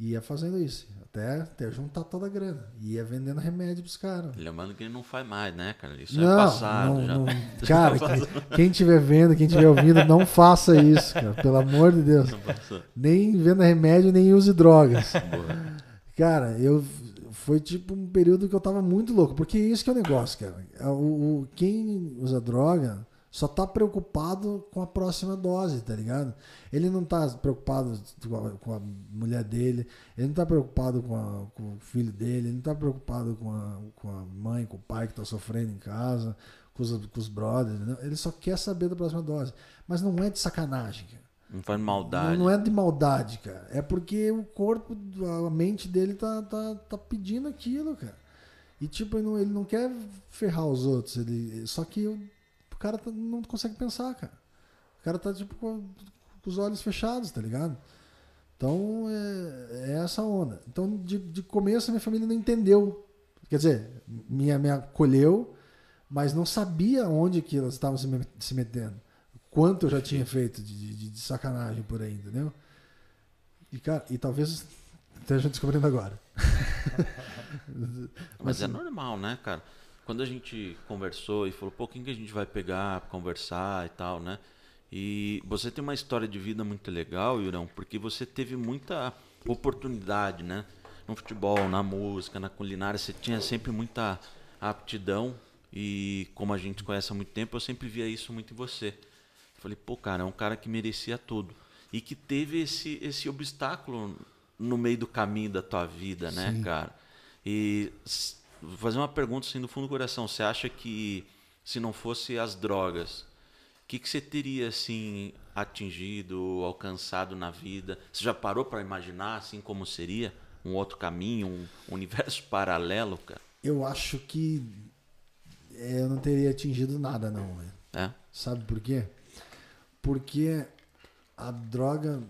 Ia fazendo isso, até, até juntar toda a grana. Ia vendendo remédio pros caras. Lembrando que ele não faz mais, né, cara? Isso Não, é passado. não, já. não- cara, passou. quem, quem tiver vendo, quem tiver ouvindo, não faça isso, cara. Pelo amor de Deus. Nem venda remédio, nem use drogas. Boa. Cara, eu foi tipo um período que eu tava muito louco, porque isso que é o negócio, cara. É O, o- quem usa droga só tá preocupado com a próxima dose, tá ligado? Ele não tá preocupado com a, com a mulher dele, ele não tá preocupado com, a- com o filho dele, ele não tá preocupado com a, com a mãe, com o pai que tá sofrendo em casa, com os, com os brothers, ele só quer saber da próxima dose. Mas não é de sacanagem, cara. Não faz maldade. Não, não é de maldade, cara. É porque o corpo, a mente dele tá, tá, tá pedindo aquilo, cara. E tipo, ele não, ele não quer ferrar os outros. Ele, só que o, cara tá- não consegue pensar, cara. O cara tá tipo com, os olhos fechados, tá ligado? Então é, é essa onda. Então de, de começo minha família não entendeu. Quer dizer, me, me acolheu, mas não sabia onde que elas estavam se, me- se metendo. Quanto eu já tinha feito de, de- de sacanagem por aí, entendeu? E, cara, e talvez esteja descobrindo agora. Mas é normal, né, cara? Quando a gente conversou e falou, pô, quem que a gente vai pegar pra conversar e tal, né? E você tem uma história de vida muito legal, Yurão, porque você teve muita oportunidade, né? No futebol, na música, na culinária, você tinha sempre muita aptidão e como a gente conhece há muito tempo, eu sempre via isso muito em você. Falei, pô, cara, é um cara que merecia tudo. E que teve esse, esse obstáculo no meio do caminho da tua vida, né, Sim. cara? E vou fazer uma pergunta assim do fundo do coração. Você acha que se não fosse as drogas, o que, que você teria assim atingido, alcançado na vida? Você já parou para imaginar assim como seria um outro caminho, um universo paralelo, cara? Eu acho que é, eu não teria atingido nada, não. velho. É? Sabe por quê? Porque a droga.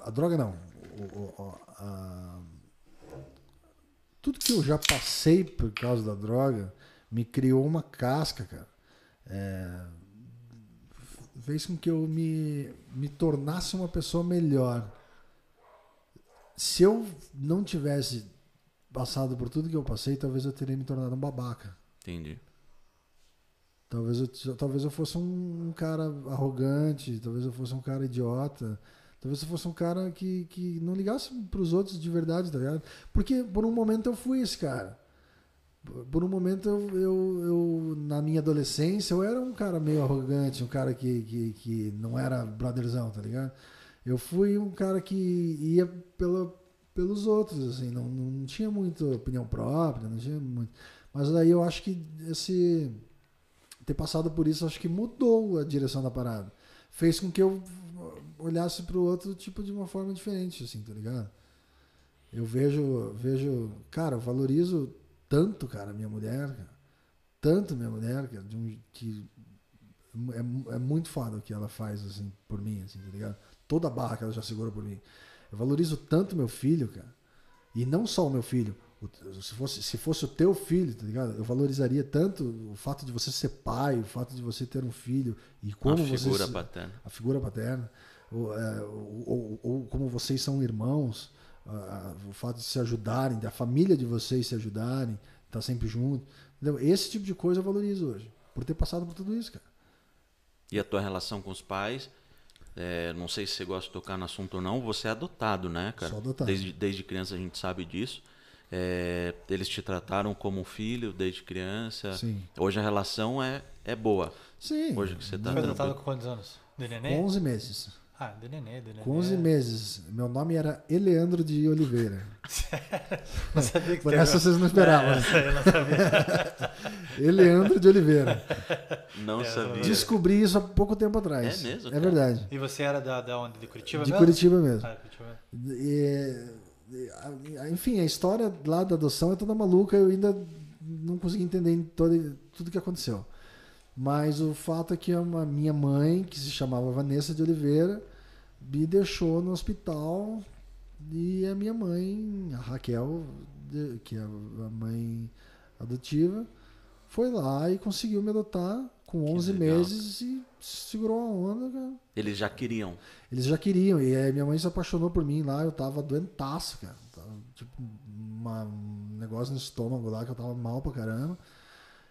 A droga não. A- tudo que eu já passei por causa da droga me criou uma casca, cara. É, fez com que eu me, me tornasse uma pessoa melhor. Se eu não tivesse passado por tudo que eu passei, talvez eu teria me tornado um babaca. Entendi. Talvez eu, talvez eu fosse um, um cara arrogante, talvez eu fosse um cara idiota, talvez eu fosse um cara que, que não ligasse pros outros de verdade, tá ligado? Porque por um momento eu fui esse cara. Por- um momento eu, eu, eu, na minha adolescência, eu era um cara meio arrogante, um cara que, que, que não era brotherzão, tá ligado? Eu fui um cara que ia pela, pelos outros, assim, não, não tinha muita opinião própria, não tinha muito. Mas daí eu acho que esse ter passado por isso, acho que mudou a direção da parada. Fez com que eu olhasse pro outro tipo de uma forma diferente, assim, tá ligado? Eu vejo, vejo, cara, eu valorizo tanto, cara, minha mulher, cara. Tanto minha mulher, cara, de um, que é, é muito foda o que ela faz, assim, por mim, assim, tá ligado? Toda a barra que ela já segura por mim. Eu valorizo tanto meu filho, cara. E não só o meu filho. O- Se fosse, se fosse o teu filho, tá ligado? Eu valorizaria tanto o fato de você ser pai, o fato de você ter um filho e como você figura se- paterna. a figura paterna, ou, é, ou- ou- como vocês são irmãos, o fato de se ajudarem, da família de vocês se ajudarem, estar sempre junto. entendeu? Esse tipo de coisa eu valorizo hoje, por ter passado por tudo isso, cara. E a tua relação com os pais? é, não sei se você gosta de tocar no assunto ou não. Você é adotado, né, cara? Sou adotado. Desde, desde criança a gente sabe disso. É, eles te trataram como um filho desde criança. Sim. Hoje a relação é, é boa. Sim. Hoje que você tá Foi adotado com quantos anos? De nenê? Com 11 meses. Ah, de nenê, de nenê. Com 11 meses. Meu nome era Eleandro de Oliveira. Não sabia que Por essa vocês não esperavam. É, eu não sabia. Eleandro de Oliveira. Não É, sabia. Descobri isso há pouco tempo atrás. É mesmo, É cara? verdade. E você era da, da onde? De Curitiba De mesmo? Curitiba mesmo. Ah, Curitiba. E, enfim, a história lá da adoção é toda maluca. Eu ainda não consegui entender em todo, tudo que aconteceu. Mas o fato é que a minha mãe, que se chamava Vanessa de Oliveira, me deixou no hospital e a minha mãe, a Raquel, que é a mãe adotiva, foi lá e conseguiu me adotar com 11 meses e segurou a onda, cara. Eles já queriam. Eles já queriam. E aí minha mãe se apaixonou por mim lá, eu tava doentaço, cara. Tava, tipo, uma, um negócio no estômago lá que eu tava mal pra caramba.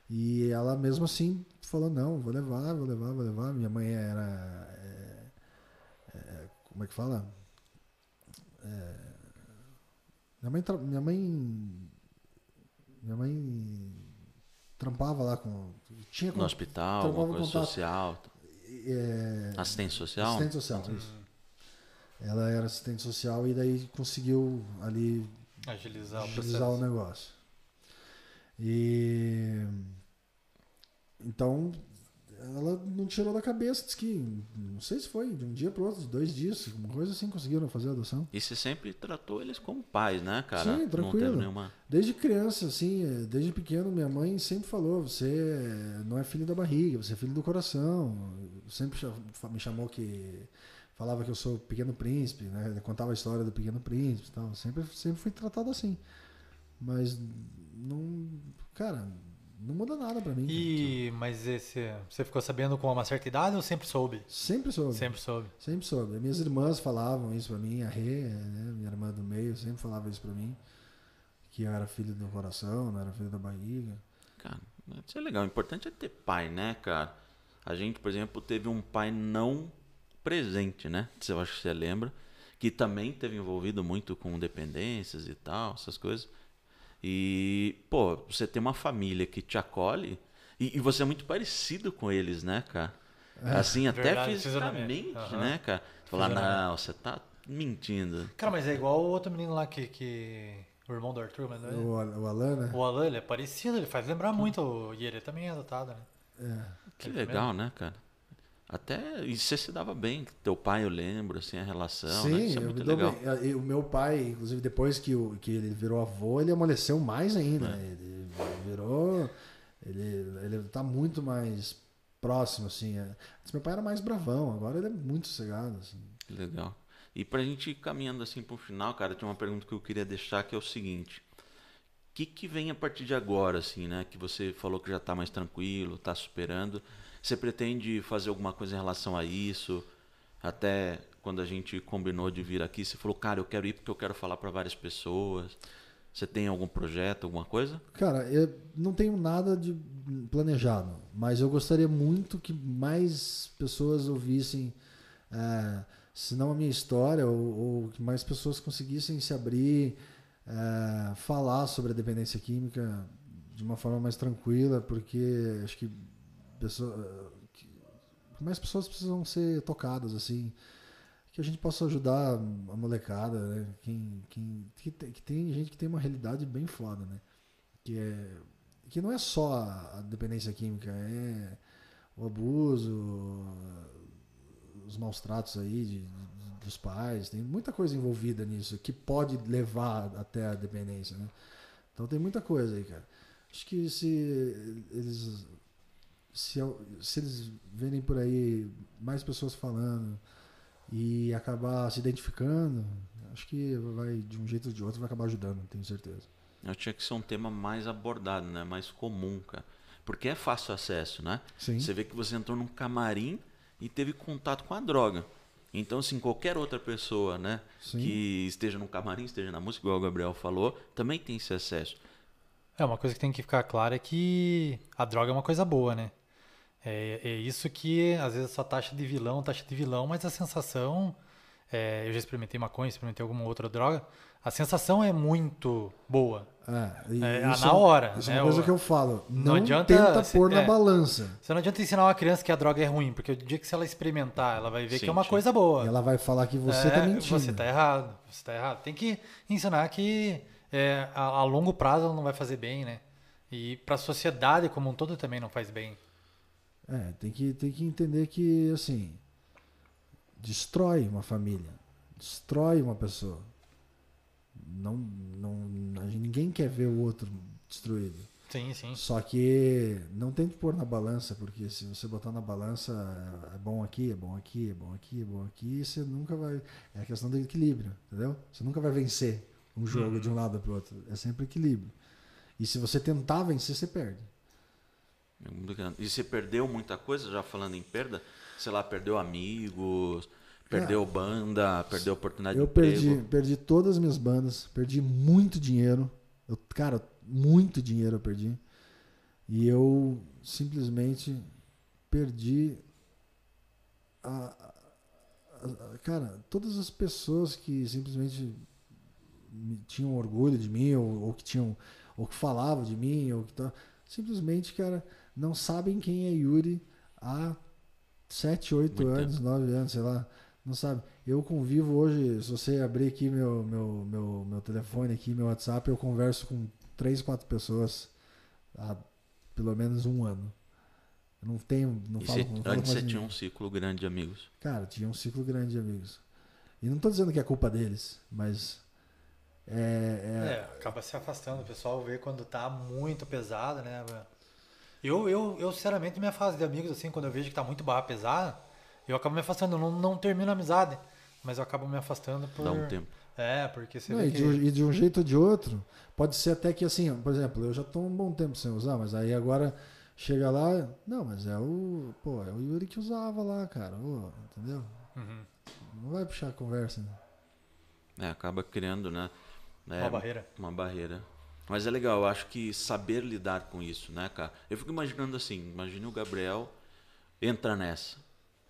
E ela mesmo assim falou, não, vou levar, vou levar, vou levar. Minha mãe era. Como é que fala? É, minha mãe. Minha mãe. Minha mãe trampava lá com. Tinha no hospital, alguma coisa contato, social. É, assistente social? Assistente social, uhum. isso. Ela era assistente social e daí conseguiu ali agilizar, agilizar o, o negócio. E então ela não tirou da cabeça, disse que, não sei se foi de um dia para outro, dois dias, uma coisa assim, conseguiram fazer a adoção. E você sempre tratou eles como pais, né, cara? Sim, tranquilo. Nenhuma... Desde criança, assim, desde pequeno, minha mãe sempre falou: você não é filho da barriga, você é filho do coração. Sempre me chamou que. Falava que eu sou pequeno príncipe, né? Contava a história do pequeno príncipe e tal. Sempre, sempre fui tratado assim. Mas não. Cara, não muda nada pra mim. E, mas esse, você ficou sabendo com uma certa idade ou sempre soube? Sempre soube. Sempre soube. Sempre soube. Minhas irmãs falavam isso pra mim, a Rê, né, minha irmã do meio, sempre falava isso pra mim. Que eu era filho do coração, não era filho da barriga. Cara, isso é legal. O importante é ter pai, né, cara? A gente, por exemplo, teve um pai não presente, né? Eu acho que você lembra. Que também teve envolvido muito com dependências e tal, essas coisas. E, pô, você tem uma família que te acolhe e, e você é muito parecido com eles, né, cara? É, assim, até verdade, fisicamente, uhum. né, cara? Você fala, não, você tá mentindo. Cara, mas é igual o outro menino lá que. que... O irmão do Arthur, mas é? O, o Alan, né? O Alan, ele é parecido, ele faz lembrar muito. E ele também é adotado, né? É. Que ele legal, né, cara? Até. E você se dava bem, teu pai, eu lembro, assim, a relação. Sim, né? Isso é muito legal. Bem. O meu pai, inclusive, depois que, o, que ele virou avô, ele amoleceu mais ainda. É. Ele virou. Ele, ele tá muito mais próximo, assim. É. Meu pai era mais bravão, agora ele é muito sossegado, assim. Legal. E pra gente ir caminhando assim pro final, cara, tem uma pergunta que eu queria deixar que é o seguinte. O que, que vem a partir de agora, assim, né? Que você falou que já tá mais tranquilo, tá superando. Você pretende fazer alguma coisa em relação a isso? Até quando a gente combinou de vir aqui, você falou, cara, eu quero ir porque eu quero falar para várias pessoas. Você tem algum projeto, alguma coisa? Cara, eu não tenho nada de planejado, mas eu gostaria muito que mais pessoas ouvissem, é, se não a minha história, ou, ou, que mais pessoas conseguissem se abrir, é, falar sobre a dependência química de uma forma mais tranquila, porque acho que pessoa, que mais pessoas precisam ser tocadas assim que a gente possa ajudar a molecada né? quem, quem que, tem, que tem gente que tem uma realidade bem foda né? Que é que não é só a, dependência química é o abuso os maus tratos aí de, de, dos pais tem muita coisa envolvida nisso que pode levar até a dependência né? Então tem muita coisa aí cara. Acho que se eles se, se eles verem por aí mais pessoas falando e acabar se identificando, acho que vai, de um jeito ou de outro, vai acabar ajudando, tenho certeza. Eu tinha que ser um tema mais abordado, né? mais comum, cara. Porque é fácil acesso, né? Sim. Você vê que você entrou num camarim e teve contato com a droga. Então, assim, qualquer outra pessoa, né, Sim. que esteja no camarim, esteja na música, igual o Gabriel falou, também tem esse acesso. É, uma coisa que tem que ficar clara é que a droga é uma coisa boa, né? É, é isso que às vezes só taxa de vilão, taxa de vilão, mas a sensação. É, eu já experimentei maconha, experimentei alguma outra droga. A sensação é muito boa. É, é isso, na hora. Isso né? é uma coisa que eu falo. Não, não adianta, tenta pôr na é, balança. Você não adianta ensinar uma criança que a droga é ruim, porque o dia que se ela experimentar, ela vai ver Sim, que é uma coisa boa. E ela vai falar que você está é, mentindo. Você está errado. Você tá errado. Tem que ensinar que é, a, a longo prazo ela não vai fazer bem, né? E para a sociedade como um todo também não faz bem. É, tem que, tem que entender que, assim, destrói uma família, destrói uma pessoa. Não, não, ninguém quer ver o outro destruído. Sim, sim. Só que não tem que pôr na balança, porque se você botar na balança é bom aqui, é bom aqui, é bom aqui, é bom aqui, você nunca vai. É a questão do equilíbrio, entendeu? Você nunca vai vencer um jogo Uhum. de um lado para o outro. É sempre equilíbrio. E se você tentar vencer, você perde. É. E você perdeu muita coisa, já falando em perda? Sei lá, perdeu amigos, perdeu banda, perdeu oportunidade Eu de emprego. perdi, perdi todas as minhas bandas, perdi muito dinheiro. Eu, cara, muito dinheiro eu perdi. E eu simplesmente perdi a, a- a- cara, todas as pessoas que simplesmente me- tinham orgulho de mim ou, ou que tinham ou que falavam de mim ou que tá, simplesmente, cara, não sabem quem é Yuri há 7, 8 Muito anos, 9 anos, sei lá. Não sabe. Eu convivo hoje, se você abrir aqui meu, meu, meu, meu telefone aqui, meu WhatsApp, eu converso com três, quatro pessoas há pelo menos um ano. Eu não tenho, não E falo, você- não falo antes você tinha um ciclo grande de amigos. Cara, tinha um ciclo grande de amigos. E não tô dizendo que é culpa deles, mas é, É, acaba se afastando. O pessoal vê quando tá muito pesado, né? Eu, eu, eu, sinceramente, minha fase de amigos, assim, quando eu vejo que tá muito barra pesada, eu acabo me afastando. Eu não, não termino a amizade, mas eu acabo me afastando por. Dá um tempo. É, porque você Não, vê e, que. de, um- e de um jeito ou de outro, pode ser até que assim, por exemplo, eu já tô um bom tempo sem usar, mas aí agora chega lá, não, mas é o, pô, é o Yuri que usava lá, cara, ô, entendeu? Uhum. Não vai puxar a conversa. né? É, acaba criando, né? É, Uma barreira. Uma barreira. Mas é legal, eu acho que saber lidar com isso, né, cara? Eu fico imaginando assim, imagine o Gabriel entra nessa.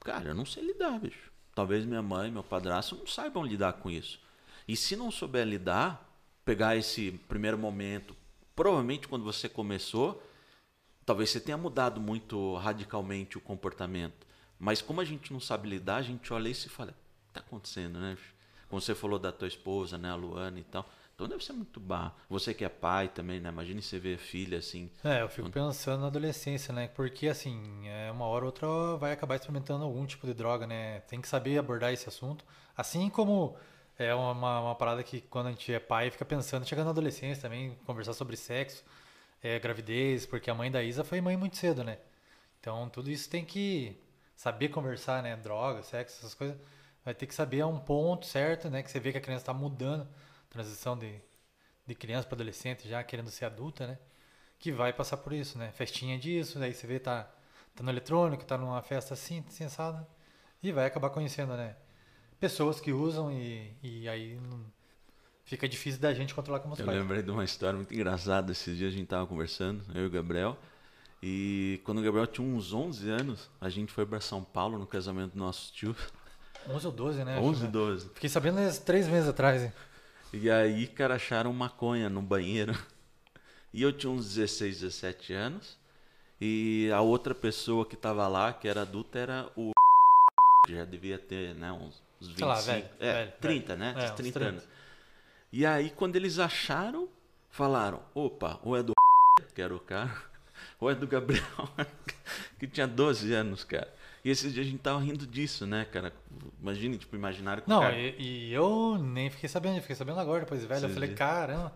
Cara, eu não sei lidar, bicho. Talvez minha mãe, meu padrasto não saibam lidar com isso. E se não souber lidar, pegar esse primeiro momento, provavelmente quando você começou, talvez você tenha mudado muito radicalmente o comportamento. Mas como a gente não sabe lidar, a gente olha isso e fala, tá acontecendo, né? bicho?" Como você falou da tua esposa, né, a Luana e tal. Então deve ser muito barro. Você que é pai também, né? Imagine você ver filha assim. É, eu fico pensando na adolescência, né? Porque, assim, é, uma hora ou outra vai acabar experimentando algum tipo de droga, né? Tem que saber abordar esse assunto. Assim como é uma, uma parada que quando a gente é pai fica pensando, chegando na adolescência também, conversar sobre sexo, é, gravidez, porque a mãe da Isa foi mãe muito cedo, né? Então tudo isso tem que saber conversar, né? Droga, sexo, essas coisas. Vai ter que saber a um ponto certo, né? Que você vê que a criança está mudando, transição de, de criança para adolescente já querendo ser adulta, né? que vai passar por isso, né? Festinha disso, daí você vê tá, tá no eletrônico, tá numa festa assim, sensada, e vai acabar conhecendo, né? Pessoas que usam e, e aí fica difícil da gente controlar como os Eu pais. lembrei de uma história muito engraçada. Esses dias a gente tava conversando, eu e o Gabriel. E quando o Gabriel tinha uns 11 anos, a gente foi para São Paulo no casamento do nosso tio. 11 ou 12, né? 11, Acho, né? 12. Fiquei sabendo três meses atrás, hein? E aí, cara, acharam maconha no banheiro. E eu tinha uns 16, 17 anos. E a outra pessoa que tava lá, que era adulta, era o. já devia ter, né, uns, uns 25. Sei lá, velho, é, velho, 30, né? É, Uns uns 30 30. anos. E aí, quando eles acharam, falaram: opa, ou é do. que era o cara, ou é do Gabriel, que tinha 12 anos, cara. E esses dias a gente tava rindo disso, né, cara? Imagine, tipo, imaginário que o Não, cara. e, e eu nem fiquei sabendo, eu fiquei sabendo agora, depois de velho. Eu falei, sim. caramba,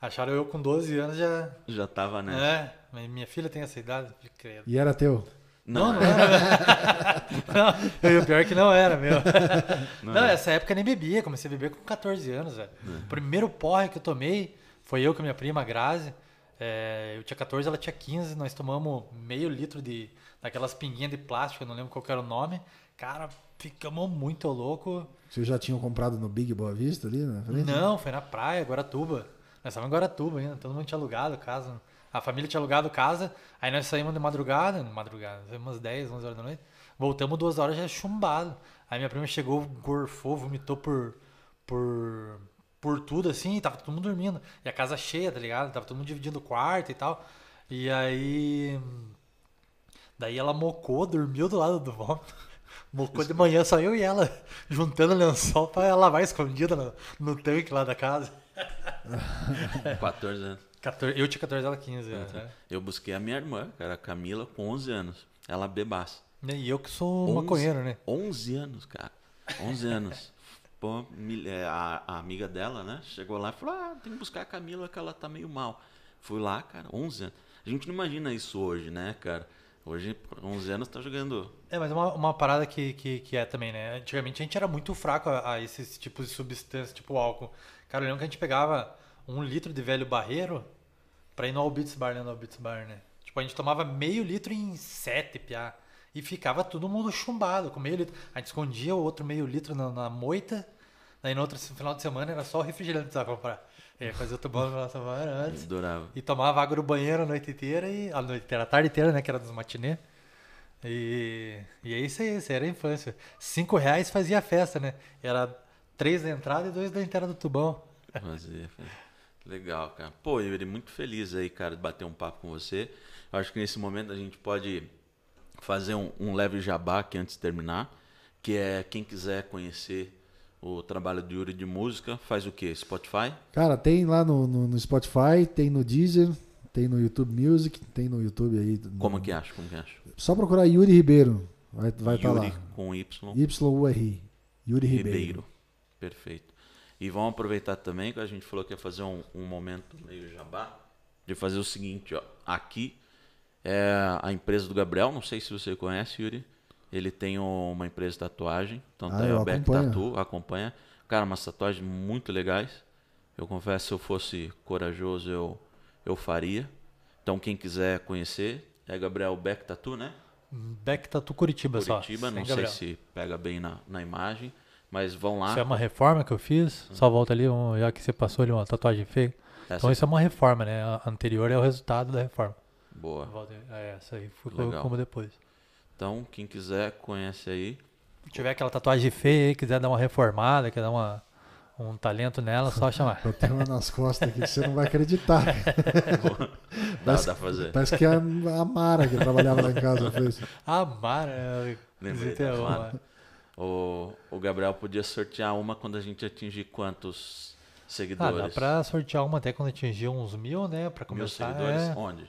acharam eu com 12 anos já. Já tava, né? É, mas minha filha tem essa idade, credo. E era teu. Não, não era. não, o pior é que não era, meu. Não Não, era. essa época eu nem bebia, comecei a beber com 14 anos, velho. O primeiro porre que eu tomei foi eu com a minha prima, a Grazi. É, eu tinha 14, ela tinha 15, nós tomamos meio litro de daquelas pinguinhas de plástico, não lembro qual era o nome. Cara, ficamos muito louco. Vocês já tinham comprado no Big Boa Vista ali, né? Falei, Não, foi na praia, Guaratuba. Nós estávamos em Guaratuba ainda, todo mundo tinha alugado casa. A família tinha alugado casa, aí nós saímos de madrugada, de madrugada, saímos umas 10, 11 horas da noite. Voltamos duas horas já chumbado. Aí minha prima chegou, gorfou, vomitou por, por, por tudo assim, tava todo mundo dormindo. E a casa cheia, tá ligado? Tava todo mundo dividindo o quarto e tal. E aí. Daí ela mocou, dormiu do lado do vômito. Mocou de manhã, só eu e ela, juntando lençol pra lavar escondida no, no tanque lá da casa. 14 anos. 14, eu tinha 14, ela 15 anos, né? Eu busquei a minha irmã, cara, a Camila, com 11 anos. Ela bebaça. E eu que sou 11 maconheiro, né? 11 anos, cara. 11 anos. Pô, é, a, a amiga dela, né? Chegou lá e falou: Ah, tem que buscar a Camila que ela tá meio mal. Fui lá, cara, 11 anos. A gente não imagina isso hoje, né, cara? Hoje, 11 anos, tá jogando. É, mas uma, uma parada que, que, que é também, né? Antigamente a gente era muito fraco a, a esses tipos de substâncias, tipo álcool. Cara, eu que a gente pegava um litro de velho barreiro pra ir no Albits Bar, né? No Albits Bar, né? Tipo, a gente tomava meio litro em sete, piá. E ficava todo mundo chumbado com meio litro. A gente escondia o outro meio litro na, na moita. Daí no outro final de semana era só o refrigerante que comprar. É, fazia o tubo na semana antes. Adorava. E tomava água no banheiro a noite inteira e. A noite inteira, a tarde inteira, né? Que era dos matinê. E, e é isso aí, isso era a infância. Cinco reais fazia festa, né? Era três da entrada e dois da entrada do tubão. Fazia, fazia. Legal, cara. Pô, Yuri, muito feliz aí, cara, de bater um papo com você. Eu acho que nesse momento a gente pode fazer um, um leve jabá aqui antes de terminar, que é quem quiser conhecer o trabalho do Yuri de música, faz o quê? Spotify? Cara, tem lá no, no, no Spotify, tem no Deezer, tem no YouTube Music, tem no YouTube aí. no- Como que acha? Como que acha? Só procurar Yuri Ribeiro. Vai estar tá Yuri lá. com Y. Y-U-R-I. Yuri Ribeiro. Ribeiro. Perfeito. E vamos aproveitar também que a gente falou que ia fazer um, um momento meio jabá, de fazer o seguinte, ó. Aqui é a empresa do Gabriel, não sei se você conhece, Yuri. Ele tem uma empresa de tatuagem, então tá Ah, aí eu o Beck. Tatu, acompanha. Cara, umas tatuagens muito legais. Eu confesso, se eu fosse corajoso, eu, eu faria. Então quem quiser conhecer, é Gabriel Beck Tatu, né? Beck Tatu Curitiba, só. Curitiba, não Gabriel. sei se pega bem na, na imagem, mas vão lá. Isso é uma reforma que eu fiz. Só volta ali, um, já que você passou ali uma tatuagem feia. Essa Então isso é uma reforma, né? A anterior é o resultado da reforma. boa. Volta- É, essa aí ficou Legal. como depois. Então, quem quiser, conhece aí. Se tiver aquela tatuagem feia aí, quiser dar uma reformada, quer dar uma, um talento nela, só chamar. Eu tenho uma nas costas aqui que você não vai acreditar. Dá, Parece- dá pra fazer. Parece que é a Mara que trabalhava lá em casa fez. Ah, Mara. Lembrei Visitei da uma. Mara. O, o Gabriel podia sortear uma quando a gente atingir quantos Ah, seguidores? dá pra sortear uma até quando atingir uns mil, né? Pra Mil começar. seguidores? é. Onde?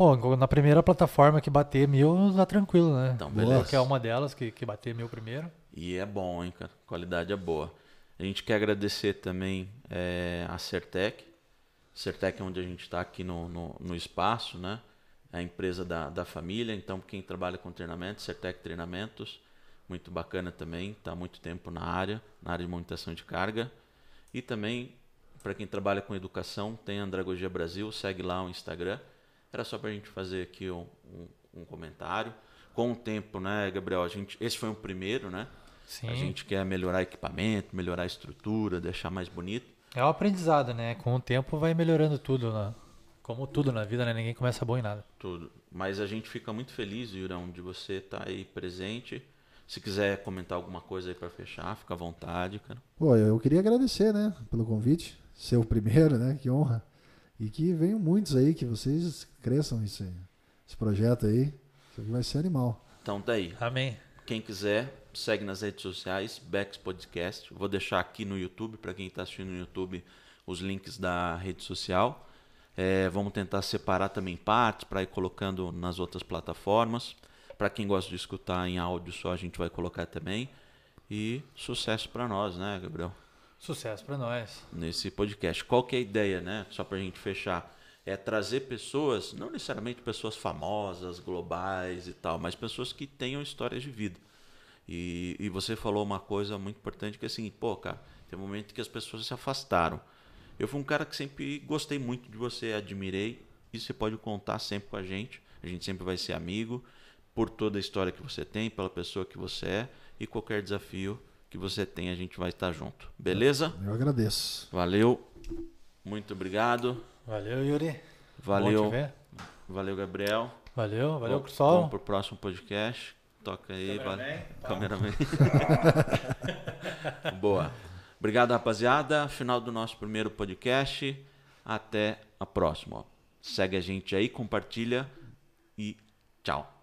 Pô, na primeira plataforma que bater mil, tá tranquilo, né? Então, Boa. beleza. Qualquer uma delas que, que bater mil primeiro. E é bom, hein, cara? Qualidade é boa. A gente quer agradecer também é, a Certec. Certec é onde a gente está aqui no, no, no espaço, né? É a empresa da, da família. Então, quem trabalha com treinamento, Certec Treinamentos, muito bacana também. Está muito tempo na área, na área de monitoração de carga. E também, para quem trabalha com educação, tem a Andragogia Brasil, segue lá o Instagram. Era só para a gente fazer aqui um, um, um comentário. Com o tempo, né, Gabriel? A gente, esse foi um primeiro, né? Sim. A gente quer melhorar equipamento, melhorar a estrutura, deixar mais bonito. É um aprendizado, né? Com o tempo vai melhorando tudo, né? Como tudo na vida, né? Ninguém começa bom em nada. Tudo. Mas a gente fica muito feliz, Yurão, de você estar aí presente. Se quiser comentar alguma coisa aí para fechar, fica à vontade, cara. Pô, eu queria agradecer, né, pelo convite. Ser o primeiro, né? Que honra. E que venham muitos aí, que vocês cresçam esse, esse projeto aí. Isso aqui vai ser animal. Então tá aí. Amém. Quem quiser, segue nas redes sociais, Bex Podcast. Vou deixar aqui no YouTube, para quem está assistindo no YouTube, os links da rede social. É, vamos tentar separar também partes para ir colocando nas outras plataformas. Para quem gosta de escutar em áudio só, a gente vai colocar também. E sucesso para nós, né, Gabriel? Sucesso pra nós. Nesse podcast. Qual que é a ideia, né? Só para a gente fechar. É trazer pessoas, não necessariamente pessoas famosas, globais e tal, mas pessoas que tenham histórias de vida. E, e você falou uma coisa muito importante que é assim, pô, cara, tem um momento que as pessoas se afastaram. Eu fui um cara que sempre gostei muito de você, admirei, e você pode contar sempre com a gente. A gente sempre vai ser amigo por toda a história que você tem, pela pessoa que você é e qualquer desafio que você tem, a gente vai estar junto. Beleza? Eu agradeço. Valeu. Muito obrigado. Valeu, Yuri. Bom Valeu. te ver. Valeu, Gabriel. Valeu, valeu, pessoal. Vamos pro próximo podcast. Toca aí, Cameraman. vale. Cameraman. Boa. Obrigado, rapaziada. Final do nosso primeiro podcast. Até a próxima. ó. Segue a gente aí, compartilha e tchau.